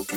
Leute,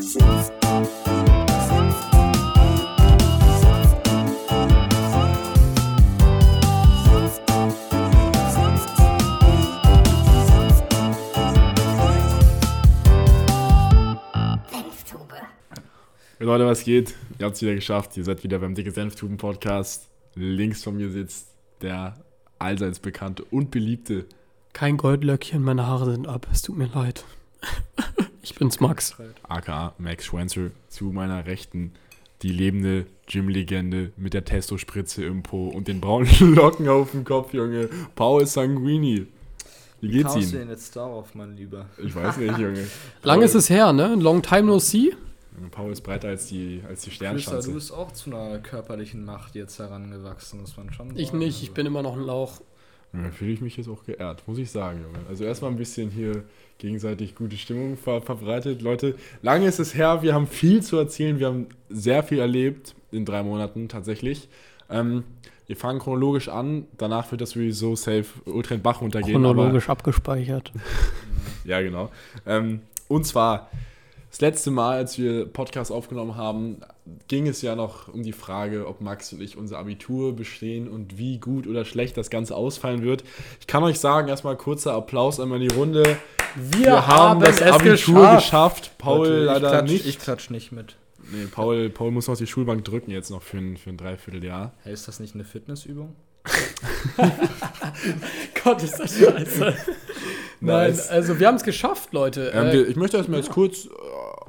was geht? Ihr habt es wieder geschafft. Ihr seid wieder beim Dicke Senftuben Podcast. Links von mir sitzt der allseits bekannte und beliebte. Kein Goldlöckchen, meine Haare sind ab. Es tut mir leid. ich bin's Max. aka Max Schwenzer. Zu meiner Rechten die lebende Gym-Legende mit der Testo-Spritze im Po und den braunen Locken auf dem Kopf, Junge. Paul Sanguini. Wie geht's Wie Ihnen? du denn jetzt darauf, mein Lieber? Ich weiß nicht, Junge. Lang ist es her, ne? Long time no see. Paul ist breiter als die, als die Flüster, du Sternschanze. bist auch zu einer körperlichen Macht jetzt herangewachsen, muss man schon Ich sagen. nicht, ich bin immer noch ein Lauch. Ja, fühle ich mich jetzt auch geehrt, muss ich sagen, Junge. Also erstmal ein bisschen hier gegenseitig gute Stimmung ver verbreitet. Leute, lange ist es her, wir haben viel zu erzählen, wir haben sehr viel erlebt in drei Monaten tatsächlich. Ähm, wir fangen chronologisch an, danach wird das sowieso safe ultra in Bach runtergehen. Chronologisch abgespeichert. Ja, genau. Ähm, und zwar, das letzte Mal, als wir Podcast aufgenommen haben, ging es ja noch um die Frage, ob Max und ich unser Abitur bestehen und wie gut oder schlecht das Ganze ausfallen wird. Ich kann euch sagen, erstmal kurzer Applaus einmal in die Runde. Wir, haben, das Abitur geschafft. Paul Leute, leider klatsch, nicht. Ich klatsch nicht mit. nee, Paul, Paul muss noch die Schulbank drücken jetzt noch für ein, für ein Dreivierteljahr. Hey, ist das nicht eine Fitnessübung? Gott, ist das scheiße. Nein, Nice. also wir haben es geschafft, Leute. Ähm, Äh, wir- ich möchte erstmal jetzt kurz, äh,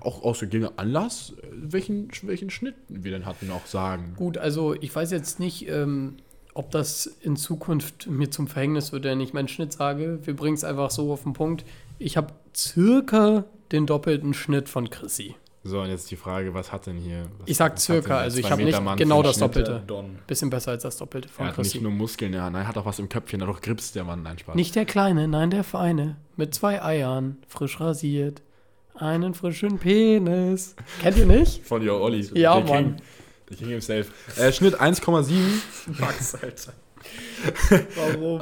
auch aus dem Anlass, äh, welchen, welchen Schnitt wir denn hatten, auch sagen. gut, also ich weiß jetzt nicht, ähm, ob das in Zukunft mir zum Verhängnis wird, wenn ich meinen Schnitt sage. Wir bringen es einfach so auf den Punkt. Ich habe circa den doppelten Schnitt von Chrissy. So, und jetzt die Frage, was hat denn hier? Was, Ich sag circa, also ich habe nicht Mann genau das Schnitt? Doppelte. Don. Bisschen besser als das Doppelte von Er hat nicht nur Muskeln, ja, nein, er hat auch was im Köpfchen, auch Grips, der Mann, nein, Spaß. Nicht der Kleine, nein, der Feine. Mit zwei Eiern, frisch rasiert. Einen frischen Penis. Kennt ihr nicht? Von Yo Olli. Ja, der Mann. King. Der King himself. Äh, Schnitt 1,7. Max, Alter. Warum?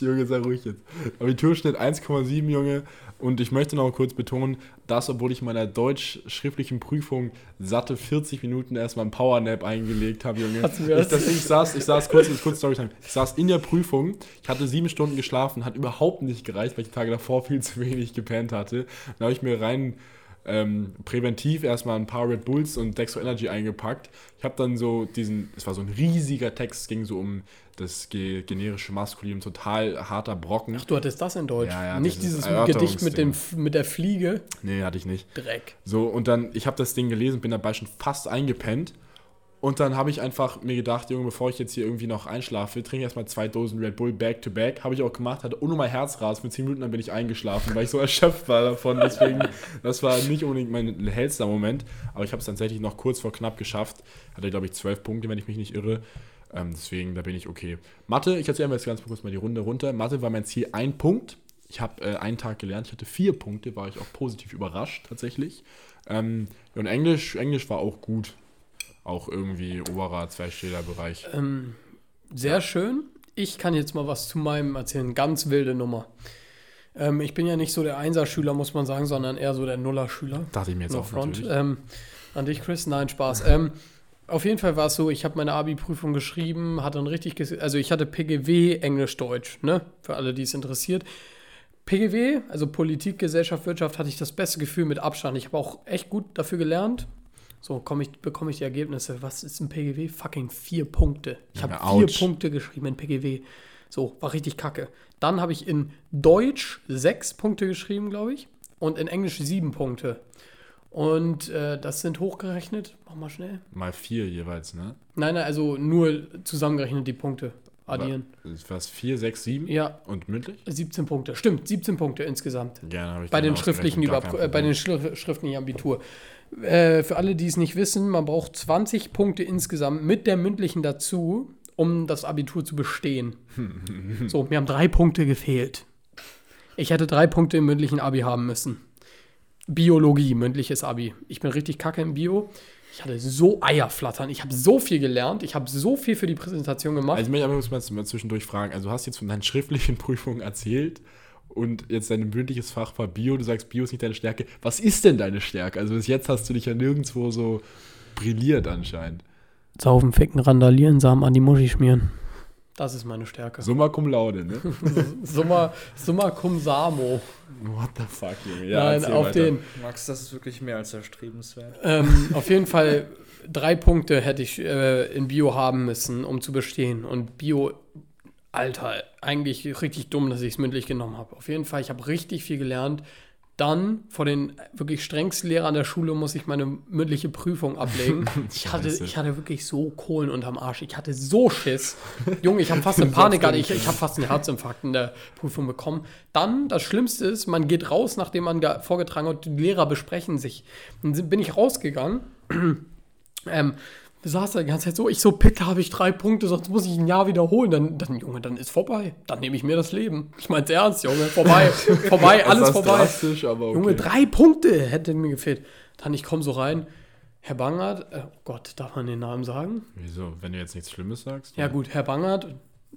Junge, sei ruhig jetzt. Abiturschnitt 1,7, Junge. Und ich möchte noch kurz betonen, dass, obwohl ich in meiner deutsch-schriftlichen Prüfung satte 40 Minuten erstmal einen Powernap eingelegt habe, Junge. Ich, das- das, ich saß, ich saß kurz, kurz Storytime. Ich saß in der Prüfung, ich hatte sieben Stunden geschlafen, hat überhaupt nicht gereicht, weil ich die Tage davor viel zu wenig gepennt hatte. Dann habe ich mir rein ähm, präventiv erstmal ein paar Red Bulls und Dextro Energy eingepackt. Ich habe dann so diesen, es war so ein riesiger Text, es ging so um das ge generische Maskulinum, total harter Brocken. Ach, du hattest das in Deutsch. Ja, ja, nicht dieses. Gedicht mit, dem, mit der Fliege. Nee, hatte ich nicht. Dreck. So, und dann, ich habe das Ding gelesen, bin dabei schon fast eingepennt. Und dann habe ich einfach mir gedacht, Junge, bevor ich jetzt hier irgendwie noch einschlafe, trinke ich erstmal zwei Dosen Red Bull back to back. Habe ich auch gemacht, hatte unnormal Herzrasen. Für 10 Minuten dann bin ich eingeschlafen, weil ich so erschöpft war davon. Deswegen, das war nicht unbedingt mein hellster Moment. Aber ich habe es tatsächlich noch kurz vor knapp geschafft. Hatte, glaube ich, 12 Punkte, wenn ich mich nicht irre. Ähm, deswegen, da bin ich okay. Mathe, ich erzähle mir jetzt ganz kurz mal die Runde runter. Mathe war mein Ziel ein Punkt. Ich habe äh, einen Tag gelernt, ich hatte vier Punkte, war ich auch positiv überrascht tatsächlich. Ähm, und Englisch, Englisch war auch gut. Auch irgendwie oberer Zweistellerbereich. Ähm, sehr schön. Ich kann jetzt mal was zu meinem erzählen. Ganz wilde Nummer. Ähm, ich bin ja nicht so der Einser-Schüler, muss man sagen, sondern eher so der Nuller-Schüler. Dachte ich mir jetzt No auch front. natürlich. Ähm, an dich, Chris? Nein, Spaß. ähm, auf jeden Fall war es so, ich habe meine Abi-Prüfung geschrieben, hatte ein richtig, also ich hatte PGW Englisch-Deutsch, ne? Für alle, die es interessiert. PGW, also Politik, Gesellschaft, Wirtschaft, hatte ich das beste Gefühl mit Abstand. Ich habe auch echt gut dafür gelernt. So ich, bekomme ich die Ergebnisse. Was ist ein PGW? Fucking vier Punkte. Ich habe vier ouch. Punkte geschrieben in PGW. So, war richtig kacke. Dann habe ich in Deutsch sechs Punkte geschrieben, glaube ich. Und in Englisch sieben Punkte. Und äh, das sind hochgerechnet. Mach mal schnell. Mal vier jeweils, ne? Nein, nein, also nur zusammengerechnet die Punkte addieren. Was? Vier, sechs, sieben? Ja, Und mündlich? 17 Punkte. Stimmt, 17 Punkte insgesamt. Gerne habe ich Bei den schriftlichen, Über äh, bei den Problem. Schri- schriftlichen Abitur. Äh, für alle, die es nicht wissen, man braucht 20 Punkte insgesamt mit der mündlichen dazu, um das Abitur zu bestehen. so, mir haben drei Punkte gefehlt. Ich hätte drei Punkte im mündlichen Abi haben müssen. Biologie, mündliches Abi. Ich bin richtig kacke im Bio. Ich hatte so Eierflattern. Ich habe so viel gelernt. Ich habe so viel für die Präsentation gemacht. Also ich muss mal zwischendurch fragen, also du hast jetzt von deinen schriftlichen Prüfungen erzählt und jetzt dein mündliches Fach war Bio, du sagst, Bio ist nicht deine Stärke. Was ist denn deine Stärke? Also bis jetzt hast du dich ja nirgendwo so brilliert anscheinend. Saufen, ficken, randalieren, Samen an die Muschi schmieren. Das ist meine Stärke. Summa cum laude, ne? Summa, summa cum samo. What the fuck, Junge? Nein, erzähl auf weiter. den. Max, das ist wirklich mehr als erstrebenswert. Ähm, auf jeden Fall drei Punkte hätte ich äh, in Bio haben müssen, um zu bestehen. Und Bio, Alter, eigentlich richtig dumm, dass ich es mündlich genommen habe. Auf jeden Fall, ich habe richtig viel gelernt. Dann, vor den wirklich strengsten Lehrern der Schule, muss ich meine mündliche Prüfung ablegen. Ich hatte, ich hatte wirklich so Kohlen unterm Arsch. Ich hatte so Schiss. Junge, ich habe fast eine Panik gehabt. Ich, ich habe fast einen Herzinfarkt in der Prüfung bekommen. Dann, das Schlimmste ist, man geht raus, nachdem man ge- vorgetragen hat, die Lehrer besprechen sich. Dann bin ich rausgegangen. ähm, saß da die ganze Zeit so, ich so, bitte habe ich drei Punkte, sonst muss ich ein Jahr wiederholen. Dann, dann Junge, dann ist vorbei. Dann nehme ich mir das Leben. Ich mein's ernst, Junge. Vorbei, vorbei, Das alles ist vorbei. aber okay. Junge, drei Punkte hätte mir gefehlt. Dann, ich komme so rein. Herr Bangert, äh, oh Gott, darf man den Namen sagen? Wieso, wenn du jetzt nichts Schlimmes sagst? Ja, gut, Herr Bangert,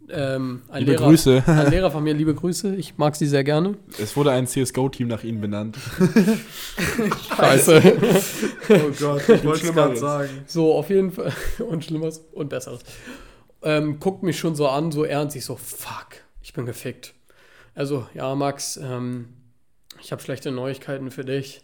ähm, ein, Liebe Lehrer, Grüße. ein Lehrer von mir, liebe Grüße. Ich mag sie sehr gerne. Es wurde ein CSGO-Team nach ihnen benannt. Scheiße. Oh Gott, ich wollte gerade sagen. So, auf jeden Fall. Und Schlimmeres und Besseres. Ähm, guckt mich schon so an, so ernst. Ich so, fuck, ich bin gefickt. Also, ja, Max, ähm, ich habe schlechte Neuigkeiten für dich.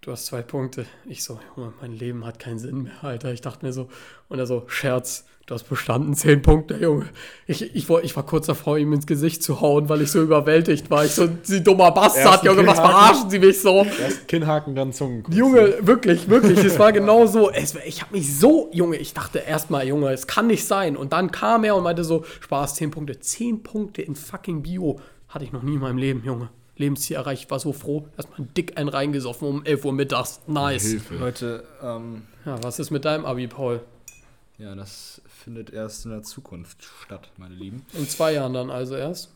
Du hast zwei Punkte. Ich so, Junge, mein Leben hat keinen Sinn mehr, Alter. Ich dachte mir so, und er so, Scherz, du hast bestanden, zehn Punkte, Junge. Ich, ich, war- ich war kurz davor, ihm ins Gesicht zu hauen, weil ich so überwältigt war. Ich so, sie dummer Bastard, Ersten Junge, was verarschen sie mich so? Erst Kinnhaken, dann Zungenkuss. Junge, wirklich, wirklich, es war genau so. Es, ich habe mich so, Junge, ich dachte erstmal, Junge, es kann nicht sein. Und dann kam er und meinte so, Spaß, 10 Punkte. 10 Punkte in fucking Bio hatte ich noch nie in meinem Leben, Junge. Lebensziel erreicht, ich war so froh. Erstmal dick einen reingesoffen um 11 Uhr mittags. Nice. Hilfe. Leute, ähm, Ja, was ist mit deinem Abi, Paul? ja, das findet erst in der Zukunft statt, meine Lieben. In zwei Jahren dann also erst.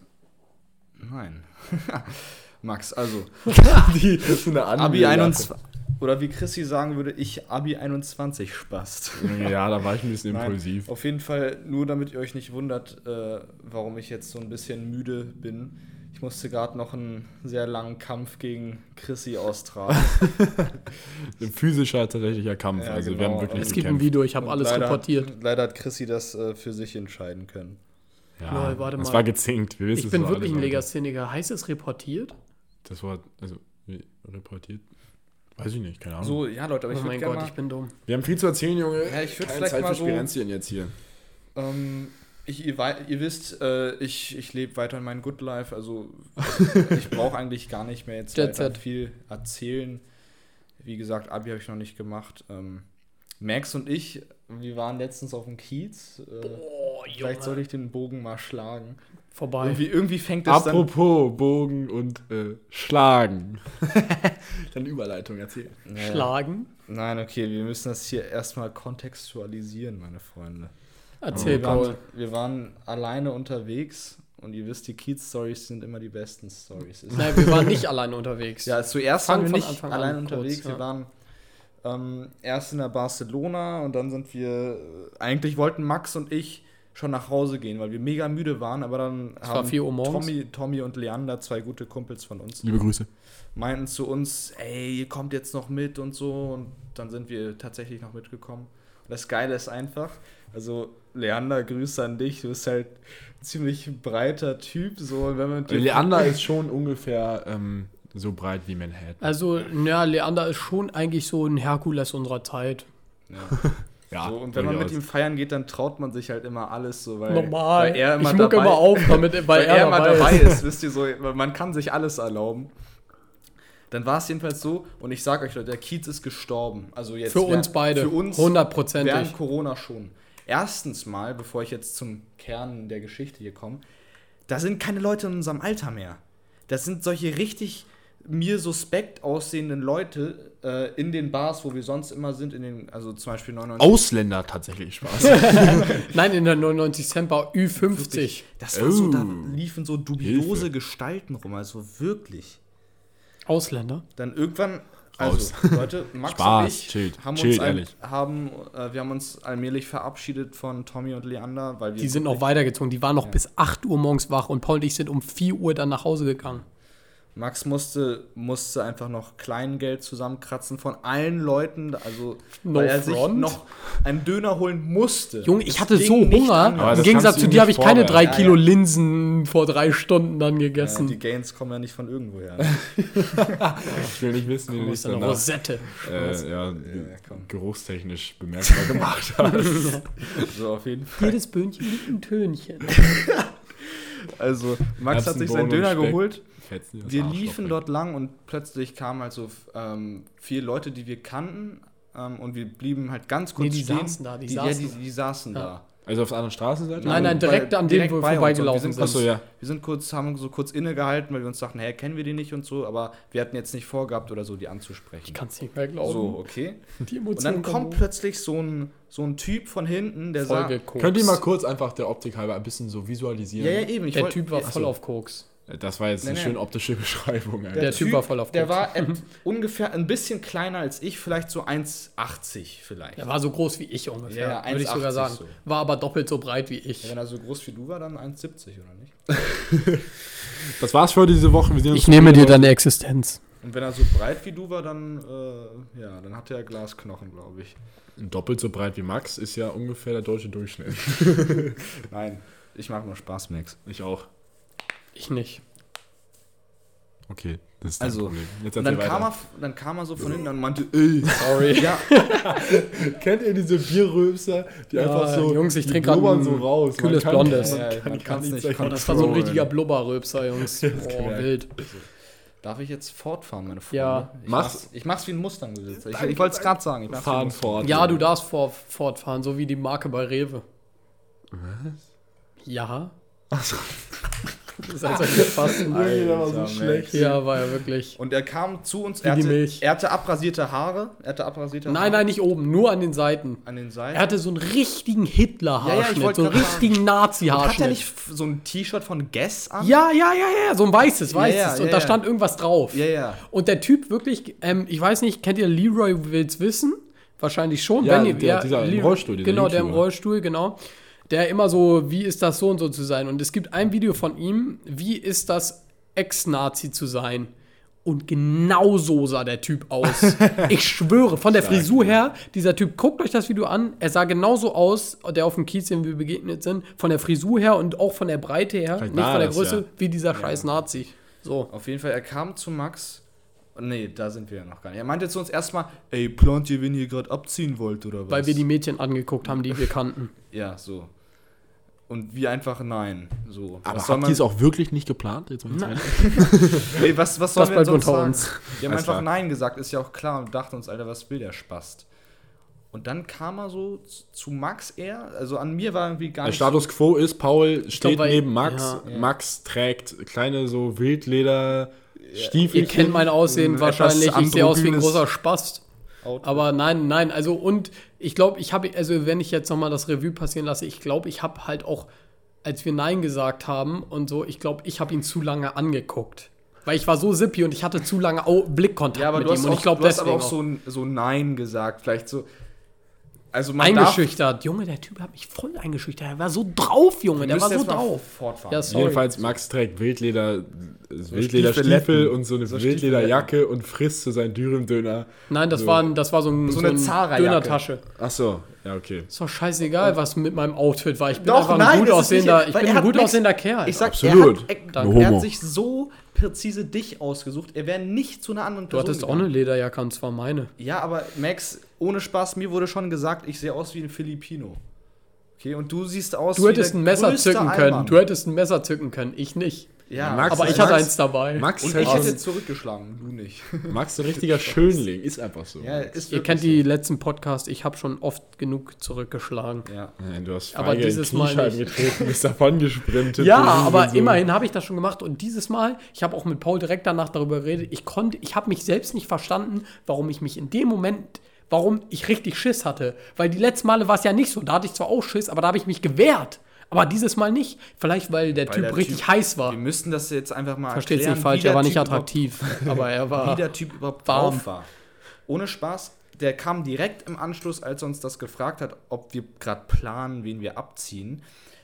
Nein. Max, also, Die, das ist eine andere Abi Sache. 21. Oder wie Chrissy sagen würde, ich Abi 21 spast. Ja, da war ich ein bisschen Nein, impulsiv. Auf jeden Fall, nur damit ihr euch nicht wundert, äh, warum ich jetzt so ein bisschen müde bin. Ich musste gerade noch einen sehr langen Kampf gegen Chrissy austragen. Ein physischer, tatsächlicher Kampf. Ja, also wir genau. haben wirklich Es gibt ein. Video, ich habe alles leider, reportiert. Leider hat Chrissy das äh, für sich entscheiden können. Ja, Lol, warte mal. war gezinkt. Wir wissen, Ich es bin wirklich ein Legastheniker. Heißt es reportiert? Das war, also, wie, reportiert? Weiß ich nicht, keine Ahnung. So, ja, Leute, aber ich oh würde mein Gott, mal, ich bin dumm. Wir haben viel zu erzählen, Junge. Ja, ich würd Keine vielleicht Zeit mal für so- Spirenzien jetzt hier. ähm, ich, ihr, ihr wisst, äh, ich, ich lebe weiter in mein Good Life, also ich brauche eigentlich gar nicht mehr jetzt Jet weiter viel erzählen. Wie gesagt, Abi habe ich noch nicht gemacht. Ähm, Max und ich, wir waren letztens auf dem Kiez. Äh, Oh, vielleicht sollte ich den Bogen mal schlagen. Vorbei. Irgendwie, irgendwie fängt es dann... Apropos Bogen und äh, Schlagen. Dann Überleitung erzählen. Naja. Schlagen. Nein, okay, wir müssen das hier erstmal kontextualisieren, meine Freunde. Erzähl, wir, waren, Paul. wir waren alleine unterwegs und ihr wisst, die Kiez-Stories sind immer die besten Stories. Nein, wir waren nicht alleine unterwegs. Ja, zuerst Fang waren wir nicht Anfang allein an unterwegs. kurz, ja. Wir waren ähm, erst in der Barcelona und dann sind wir. äh, Eigentlich wollten Max und ich schon nach Hause gehen, weil wir mega müde waren, aber dann Es war 4 Uhr morgens. Tommy, Tommy und Leander, zwei gute Kumpels von uns, Liebe Grüße. meinten zu uns, ey, ihr kommt jetzt noch mit und so. Und dann sind wir tatsächlich noch mitgekommen. Und das Geile ist einfach, also Leander, Grüße an dich, du bist halt ein ziemlich breiter Typ, so wenn man Leander ist schon ungefähr ähm, so breit wie Manhattan. Also, ja, Leander ist schon eigentlich so ein Herkules unserer Zeit. Ja. Ja, So, und wenn man mit durchaus. ihm feiern geht, dann traut man sich halt immer alles so, weil, Normal. weil er immer ich mucke dabei, immer auf, damit, weil, weil er, immer dabei ist. ist. wisst ihr so, man kann sich alles erlauben. Dann war es jedenfalls so, und ich sag euch Leute, der Kiez ist gestorben. Also jetzt Für wer- uns beide. Für uns Hundertprozentig. während Corona schon. Erstens mal, bevor ich jetzt zum Kern der Geschichte hier komme, da sind keine Leute in unserem Alter mehr. Das sind solche richtig mir suspekt aussehenden Leute äh, in den Bars, wo wir sonst immer sind, in den, also zum Beispiel 99. Ausländer tatsächlich Spaß. Nein, in der 99 Cent Bar Ü50. Das war so, da liefen so dubiose Hilfe. Gestalten rum, also wirklich. Ausländer. Dann irgendwann Raus. Also, Leute, Max Spaß, und ich chillt, haben chillt, uns ein, ehrlich. haben, äh, wir haben uns allmählich verabschiedet von Tommy und Leander, weil wir Die sind noch weitergezogen. Die waren noch bis 8 Uhr morgens wach und Paul und ich sind um 4 Uhr dann nach Hause gegangen. Max musste, musste einfach noch Kleingeld zusammenkratzen von allen Leuten, also No weil er sich front. noch einen Döner holen musste. Junge, ich hatte so Hunger. Im Gegensatz zu dir habe ich keine drei vorwerfen. Kilo Ja, ja. Linsen vor drei Stunden dann Ja, gegessen. die Gains kommen ja nicht von irgendwoher. Ich will nicht wissen, wie du das dich eine Rosette. äh, ja, geruchstechnisch bemerkbar gemacht hast. so auf jeden Fall. Jedes Böhnchen liegt ein Tönchen. Also Max hat sich seinen Döner Speck. geholt. Fetzen Wir Arschloch liefen weg. dort lang und plötzlich kamen halt so ähm, vier Leute, die wir kannten. Ähm, und wir blieben halt ganz kurz Nee, die stehen. saßen da, die die, saßen ja, die, die saßen Ja. da. Also auf der anderen Straßenseite? Nein, nein, direkt Weil- an dem, direkt wo wir bei vorbeigelaufen wir sind. Achso, ja. Wir sind kurz, haben so kurz innegehalten, weil wir uns dachten, hä, kennen wir die nicht und so, aber wir hatten jetzt nicht vorgehabt oder so, die anzusprechen. Ich kann es nicht mehr glauben. So, okay. Die Und dann kommt plötzlich so ein, so ein Typ von hinten, der voll sagt. Könnt ihr mal kurz einfach der Optik halber ein bisschen so visualisieren? Ja, ja, eben. Ich Der wollt- Typ war voll so. auf Koks. Das war jetzt Nein, eine nein. schön optische Beschreibung. Der Alter. Typ war voll auf Der Koks. war ungefähr ein bisschen kleiner als ich, vielleicht so 1,80 vielleicht. Der war so groß wie ich ungefähr, Ja, ja, würde ich sogar 1,80 sagen. so. War aber doppelt so breit wie Ja, ich. wenn er so groß wie du war, dann 1,70 oder nicht? Das war's für diese Woche. Wir sehen uns Ich nehme dir deine Existenz. Und wenn er so breit wie du war, dann, äh, ja, dann hatte er Glasknochen, glaube ich. Doppelt so breit wie Max ist ja ungefähr der deutsche Durchschnitt. Nein, ich mache nur Spaß, Max. Ich auch. Ich nicht. Okay, das ist dein Also, Problem. Jetzt dann kam, er, dann kam er so von hinten und meinte, ey, Sorry. ja, Kennt ihr diese Bierröpser, die Ja, einfach so, Jungs, ich die trinke ein so raus. kühles Man kann- Blondes. man Ja, kann man nicht dagegen Das war so ein richtiger Blubberröpser, Jungs. Boah, gemerkt. wild. darf ich jetzt fortfahren, meine Freunde? Ja. Ich Mach's. mach's, ich mach's wie ein Mustang-Besitzer. Ich, ich wollte es gerade sagen. Fahren fort. Ja, du darfst vor, fortfahren, so wie die Marke bei Rewe. Was? Ja. Das ist als gefasst. Der war so Alter, schlecht. Ja, war ja wirklich. Und er kam zu uns, Wie er die hatte, Milch. er hatte abrasierte Haare. Er hatte abrasierte Nein, Haare nein, nicht oben, nur an den Seiten. an den Seiten. Er hatte so einen richtigen Ja, ja, ich Hitler-Haarschnitt, wollte so einen richtigen Und hat er Nazi-Haarschnitt. nicht so ein T-Shirt von Guess an? Ja, ja, ja, ja, so ein weißes, weißes. ja, und ja, da ja. stand irgendwas drauf. Ja, ja. Und der Typ wirklich, ähm, ich weiß nicht, kennt ihr Leroy Wills Wissen? Wahrscheinlich schon. Ja, wenn ihr, der- dieser im Leroy- Rollstuhl, dieser Genau, der im YouTuber. Rollstuhl, genau. Der immer so, wie ist das so und so zu sein? Und es gibt ein Video von ihm, wie ist das Ex-Nazi zu sein? Und genau so sah der Typ aus. ich schwöre, von der Frisur her, dieser Typ, guckt euch das Video an, er sah genauso aus, der auf dem Kiez, dem wir begegnet sind, von der Frisur her und auch von der Breite her, Vielleicht nicht war von der das, Größe, ja. wie dieser scheiß Nazi. So. Auf jeden Fall, er kam zu Max. Nee, da sind wir ja noch gar nicht. Er meinte zu uns erstmal, ey, plant ihr, wenn ihr gerade abziehen wollt oder was? Weil wir die Mädchen angeguckt haben, die wir kannten. Ja, so. Und wir einfach nein. So. Aber was soll habt man, ihr es auch wirklich nicht geplant? Jetzt ey, was, was sollen Das wir sonst sagen? uns. Wir haben Alles einfach klar. nein gesagt, ist ja auch klar und dachten uns, Alter, was will der Spast? Und dann kam er so zu Max eher, also an mir war irgendwie gar Der nicht Status quo ist, Paul steht weil- neben Max. ja. Ja. Max trägt kleine so Wildleder Stiefel. Ihr kennt mein Aussehen wahrscheinlich. Ich sehe aus wie ein großer Spast. Auto. Aber nein, nein, also und ich glaube, ich habe, also wenn ich jetzt nochmal das Revue passieren lasse, ich glaube, ich habe halt auch, als wir Nein gesagt haben und so, ich glaube, ich habe ihn zu lange angeguckt. Weil ich war so sippy und ich hatte zu lange Blickkontakt ja, aber mit du ihm. hast, Und auch, ich glaube, du hast aber auch so, so Nein gesagt. Vielleicht so. Also eingeschüchtert. Junge, der Typ hat mich voll eingeschüchtert. Er war so drauf, Junge, der war so drauf. Fortfahren. Ja. Jedenfalls, Max trägt Wildleder, Wildlederstiefel Stiefeletten. und so eine So Wildlederjacke und frisst so seinen Dürüm-Döner. Nein, das, So. war, ein, das war so, ein, So so, eine ein Zara-Jacke. Dönertasche. Ach so, ja, okay. Ist doch scheißegal, was mit meinem Outfit war. Ich bin Doch, einfach ein nein, gut das ist aussehender, ich bin er ein gut aussehender Kerl. Ich sag, Absolut. Er, hat, er, er hat sich so präzise dich ausgesucht. Er wäre nicht zu einer anderen Du hattest auch gegangen. eine Lederjacke und zwar meine. Ja, aber Max, ohne Spaß, mir wurde schon gesagt, ich sehe aus wie ein Filipino. Okay, und du siehst aus Du hättest der ein Messer zücken können. Allmann. Du hättest ein Messer zücken können. Ich nicht. Ja, Max- Aber ich Max- hatte eins dabei. Max und ich so hätte zurückgeschlagen, du nicht. Max ist ein richtiger Schönling, ist einfach so. ja, ist Ihr kennt so. die letzten Podcasts, ich habe schon oft genug zurückgeschlagen. Ja. Nein, du hast Aber feige in dieses Mal nicht. getreten, bist davon gesprintet. Ja, aber Hurensohn. immerhin habe ich das schon gemacht und dieses Mal, ich habe auch mit Paul direkt danach darüber geredet, ich konnte, ich habe mich selbst nicht verstanden, warum ich mich in dem Moment, warum ich richtig Schiss hatte. Weil die letzten Male war es ja nicht so, da hatte ich zwar auch Schiss, aber da habe ich mich gewehrt. Aber dieses Mal nicht. Vielleicht, weil der Weil Typ der richtig Typ- heiß war. Wir müssten das jetzt einfach mal Versteht's erklären, nicht falsch, er war nicht Typ attraktiv. aber er war. wie der Typ überhaupt warm. war. ohne Spaß, der kam direkt im Anschluss, als er uns das gefragt hat, ob wir gerade planen, wen wir abziehen.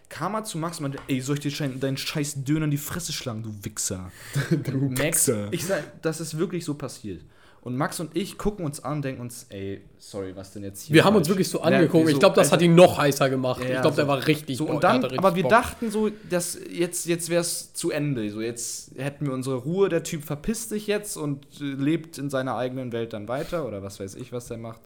Kam er zu Max und meinte, ey, soll ich dir deinen scheiß Döner in die Fresse schlagen, du Wichser? Du Max, Wichser. ich sag, das ist wirklich so passiert. Und Max und ich gucken uns an und denken uns, ey, sorry, was denn jetzt hier? Wir haben uns falsch? wirklich so Ja, angeguckt. wir Ich glaube, das Alter, hat ihn noch heißer gemacht. Ja, ich ja, glaube, der so- war richtig so, und der dann, aber wir Bock. dachten so, dass jetzt, jetzt wäre es zu Ende. So, jetzt hätten wir unsere Ruhe, der Typ verpisst sich jetzt und äh, lebt in seiner eigenen Welt dann weiter oder was weiß ich, was der macht.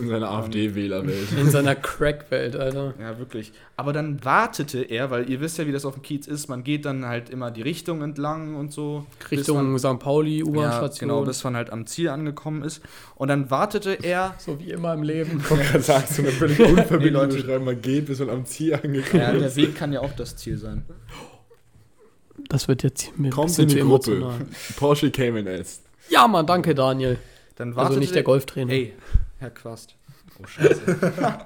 In seiner AfD-Wählerwelt. In seiner Crack-Welt, Alter. Ja, wirklich. Aber dann wartete er, weil ihr wisst ja, wie das auf dem Kiez ist, man geht dann halt immer die Richtung entlang und so. Richtung man, St. Pauli, ja, U-Bahn-Station. genau, bis man halt am Ziel angekommen ist. Und dann wartete er so wie immer im Leben. Ich wollte gerade sagen, so eine völlig unverbindliche Leute. Beschreibung, man geht, bis man am Ziel angekommen Ja, der ist. Weg kann ja auch das Ziel sein. Das wird jetzt mir Kommt in die Gruppe. emotional. Porsche Cayman S. Ja, Mann, danke, Daniel. Dann wartete Also nicht der Golftrainer. Ey, Herr Quast. Oh, scheiße.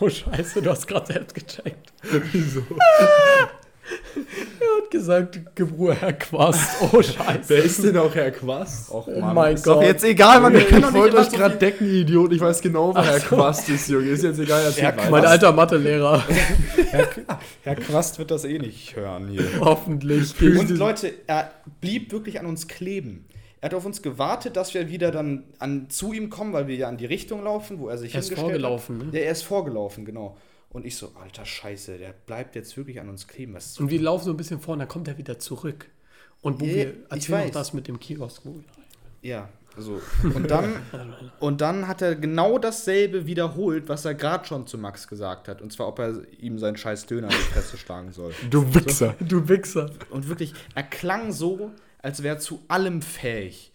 Oh, scheiße, du hast gerade selbst gecheckt. Wieso? Er hat gesagt, Gebruhr Herr Quast. Oh, scheiße. Wer ist denn auch Herr Quast? Och, Oh mein ist doch Gott. jetzt egal, Mann. Wir ich doch nicht wollte euch gerade decken, ihr Idiot. Ich weiß genau, wer Herr Quast ist, Junge. Ist jetzt egal, Herr weiter. Mein alter Mathelehrer. Herr Quast wird das eh nicht hören hier. Hoffentlich. Und Leute, er blieb wirklich an uns kleben. Er hat auf uns gewartet, dass wir wieder dann an, zu ihm kommen, weil wir ja in die Richtung laufen, wo er sich Er ist vorgelaufen, hat. ne? Ja, er ist vorgelaufen, genau. Und ich so, alter Scheiße, der bleibt jetzt wirklich an uns kleben. Was Und wir laufen so ein bisschen vor und dann kommt er wieder zurück. Und wo Ja, wir ich erzählen weiß. das mit dem Kiosk. wo- Ja, so. Und dann, und dann hat er genau dasselbe wiederholt, was er gerade schon zu Max gesagt hat. Und zwar, ob er ihm seinen scheiß Döner in die Fresse schlagen soll. Du Wichser. Du Wichser. Und wirklich, er klang so, als wäre er zu allem fähig.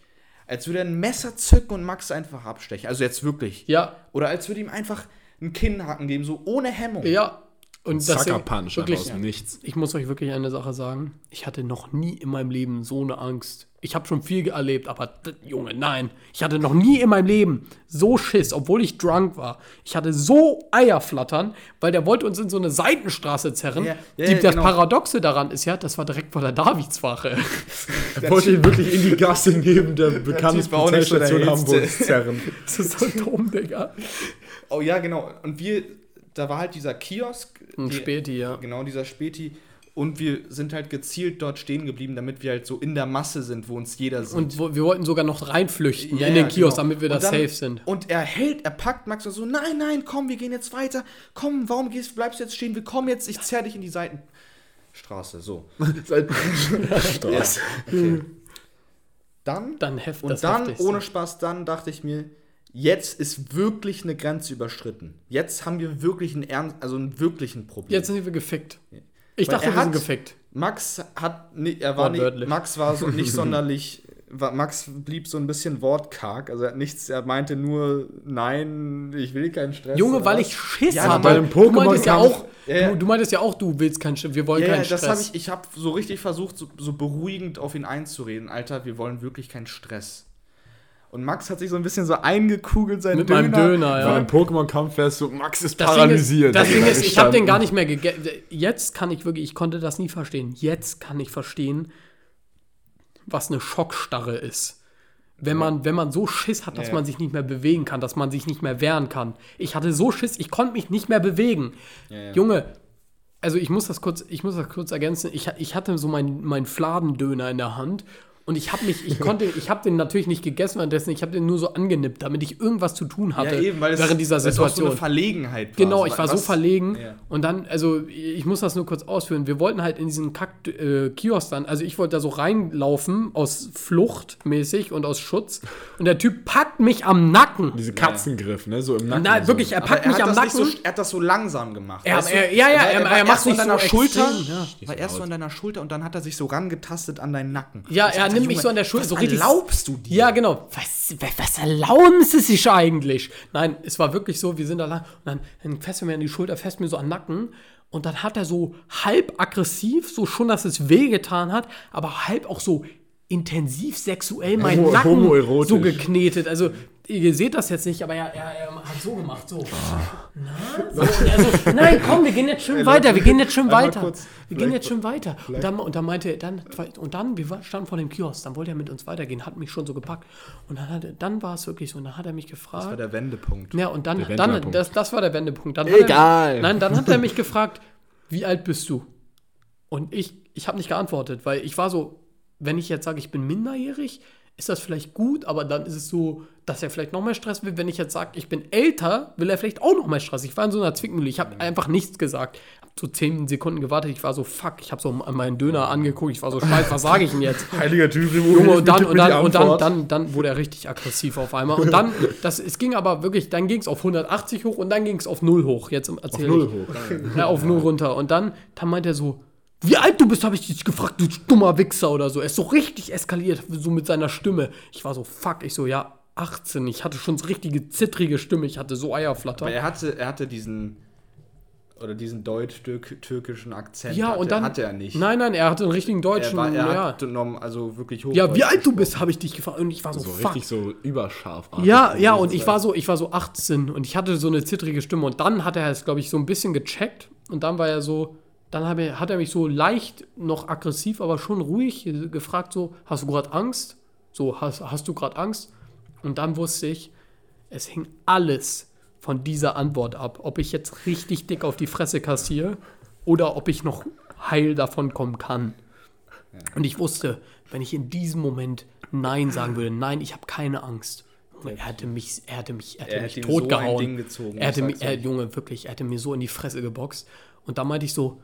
Als würde er ein Messer zücken und Max einfach abstechen. Also jetzt wirklich. Ja, Oder als würde ihm einfach einen Kinnhaken geben, so ohne Hemmung. ja. Und das Sucker Punch wirklich, aus dem Nichts. ich muss euch wirklich eine Sache sagen. Ich hatte noch nie in meinem Leben so eine Angst. Ich habe schon viel erlebt, aber Junge, nein. Ich hatte noch nie in meinem Leben so Schiss, obwohl ich drunk war. Ich hatte so Eierflattern, weil der wollte uns in so eine Seitenstraße zerren. Ja, ja, Die, ja, das genau. Paradoxe daran ist ja, das war direkt vor der Davidswache. Er wollte ihn wirklich in die Gasse neben der bekannten Polizeistation. Hamburgs zerren. Das ist so dumm, Digga. Oh ja, genau. Und wir, da war halt dieser Kiosk. Ein die- Späti, ja. Genau, dieser Späti. Und wir sind halt gezielt dort stehen geblieben, damit wir halt so in der Masse sind, wo uns jeder sieht. Und wo, wir wollten sogar noch reinflüchten Ja, in den Kiosk, genau. damit wir da safe sind. Und er hält, er packt Max und so, nein, nein, komm, wir gehen jetzt weiter. Komm, warum gehst, bleibst du jetzt stehen? Wir kommen jetzt, ich zerr dich in die Seitenstraße. So. Straße. Okay. Dann, Dann heft und das dann, Heftigste. ohne Spaß, dann dachte ich mir, jetzt ist wirklich eine Grenze überschritten. Jetzt haben wir wirklich einen Ernst, also einen wirklichen Problem. Jetzt sind wir gefickt. Ich Weil dachte, er wir sind hat- gefickt. Max hat, ni- er war nicht. Max war so nicht sonderlich, war, Max blieb so ein bisschen wortkarg. Also er hat nichts, er meinte nur, nein, ich will keinen Stress. Junge, weil ich Schiss Ja, hatte. bei dem du meintest ja auch, Ja. Du, du meintest ja auch, du willst keinen Stress, wir wollen Ja, keinen Stress. habe ich, ich habe so richtig versucht, so, so beruhigend auf ihn einzureden. Alter, wir wollen wirklich keinen Stress. Und Max hat sich so ein bisschen so eingekugelt, sein Mit meinem Döner, ja. Bei einem Pokémon-Kampf wärst du, Max ist Das Ding ist, paralysiert. das Ding ist ich habe den gar nicht mehr gegessen. Jetzt kann ich wirklich, ich konnte das nie verstehen. Jetzt kann ich verstehen, was eine Schockstarre ist. Wenn man, wenn man so Schiss hat, dass Ja. man sich nicht mehr bewegen kann, dass man sich nicht mehr wehren kann. Ich hatte so Schiss, ich konnte mich nicht mehr bewegen. ja. Junge, also ich muss das kurz, ich muss das kurz ergänzen. Ich, ich hatte so meinen mein Fladendöner in der Hand und ich habe mich, ich konnte, ich habe den natürlich nicht gegessen währenddessen, ich habe den nur so angenippt, damit ich irgendwas zu tun hatte Ja, eben, weil es, während dieser weil es so Situation. eine Verlegenheit war. Genau, So, ich war so was- verlegen. Ja. Und dann, also ich muss das nur kurz ausführen. Wir wollten halt in diesen Kack äh, Kiosk dann, also ich wollte da so reinlaufen, aus Flucht mäßig und aus Schutz. Und der Typ packt mich am Nacken. Diese Katzengriff, ne? So im Nacken. Nein, so. wirklich, er packt er mich am Nacken. so, er hat das so langsam gemacht. Er- Weißt du? er- ja, ja, war- er- er erst macht so an deiner so Schulter, ja. war erst so an deiner Schulter und dann hat er sich so rangetastet an deinen Nacken. Ja, er dachte, nimmt mich so an der Schulter, was so richtig- erlaubst du dir? Ja, genau. Was, was, erlauben Sie sich eigentlich? Nein, es war wirklich so, wir sind da lang und dann, dann fässt er mir an die Schulter, fässt mir so an den Nacken und dann hat er so halb aggressiv, so schon, dass es wehgetan hat, aber halb auch so intensiv sexuell meinen Nacken so geknetet. Also ihr seht das jetzt nicht, aber er, er, er hat so gemacht, so. Na? So, und er so, nein, komm, wir gehen jetzt schön weiter, wir gehen jetzt schön weiter. kurz, wir gehen jetzt schön weiter. Und dann, und dann meinte er, dann, und dann, wir standen vor dem Kiosk, dann wollte er mit uns weitergehen, hat mich schon so gepackt. Und dann, hat dann war es wirklich so, und dann hat er mich gefragt. Das war der Wendepunkt. Ja, und dann, dann Wendepunkt. das, das war der Wendepunkt. Dann Egal. Hat er, nein, dann hat er mich gefragt, wie alt bist du? Und ich, ich habe nicht geantwortet, weil ich war so, wenn ich jetzt sage, ich bin minderjährig, ist das vielleicht gut, aber dann ist es so, dass er vielleicht noch mehr Stress will. Wenn ich jetzt sage, ich bin älter, will er vielleicht auch noch mehr Stress. Ich war in so einer Zwickmühle. Ich habe einfach nichts gesagt. Hab so zehn Sekunden gewartet. Ich war so, fuck. Ich habe so meinen Döner angeguckt. Ich war so, scheiße, was sage ich denn jetzt? Heiliger Typ, Junge, und dann, und dann, und dann, dann, dann wurde er richtig aggressiv auf einmal. Und dann, das, es ging aber wirklich, dann ging es auf 180 hoch und dann ging es auf 0 hoch. Jetzt Auf erzähl null ich. hoch. Ja, auf 0 runter. Und dann, dann meint er so, wie alt du bist, habe ich dich gefragt, du dummer Wichser oder so. Er ist so richtig eskaliert, so mit seiner Stimme. Ich war so, fuck, ich so, ja, 18. Ich hatte schon so richtige zittrige Stimme, ich hatte so Eierflatter. Aber er hatte, er hatte diesen oder diesen deutsch-türkischen Akzent. ja, hatte, und dann. hatte er nicht. Nein, nein, er hatte einen richtigen er, deutschen. war, er ja. hat genommen, also wirklich hoch. ja, wie alt du bist, habe ich dich gefragt. Und ich war so, So fuck. richtig so überscharf. Ja, ja, und ich war so, ich war so 18 und ich hatte so eine zittrige Stimme und dann hat er es, glaube ich, so ein bisschen gecheckt und dann war er so, dann hat er, hat er mich so leicht noch aggressiv, aber schon ruhig gefragt so, hast du gerade Angst? So, hast, hast du gerade Angst? Und dann wusste ich, es hing alles von dieser Antwort ab, ob ich jetzt richtig dick auf die Fresse kassiere oder ob ich noch heil davon kommen kann. Und ich wusste, wenn ich in diesem Moment Nein sagen würde, nein, ich habe keine Angst. Junge, Er hätte mich, er hätte mich, er hätte Er mich hätte ihm so ein totgehauen. Ding gezogen, er hätte sag's er. Junge, wirklich, er hätte mir so in die Fresse geboxt. Und da meinte ich so,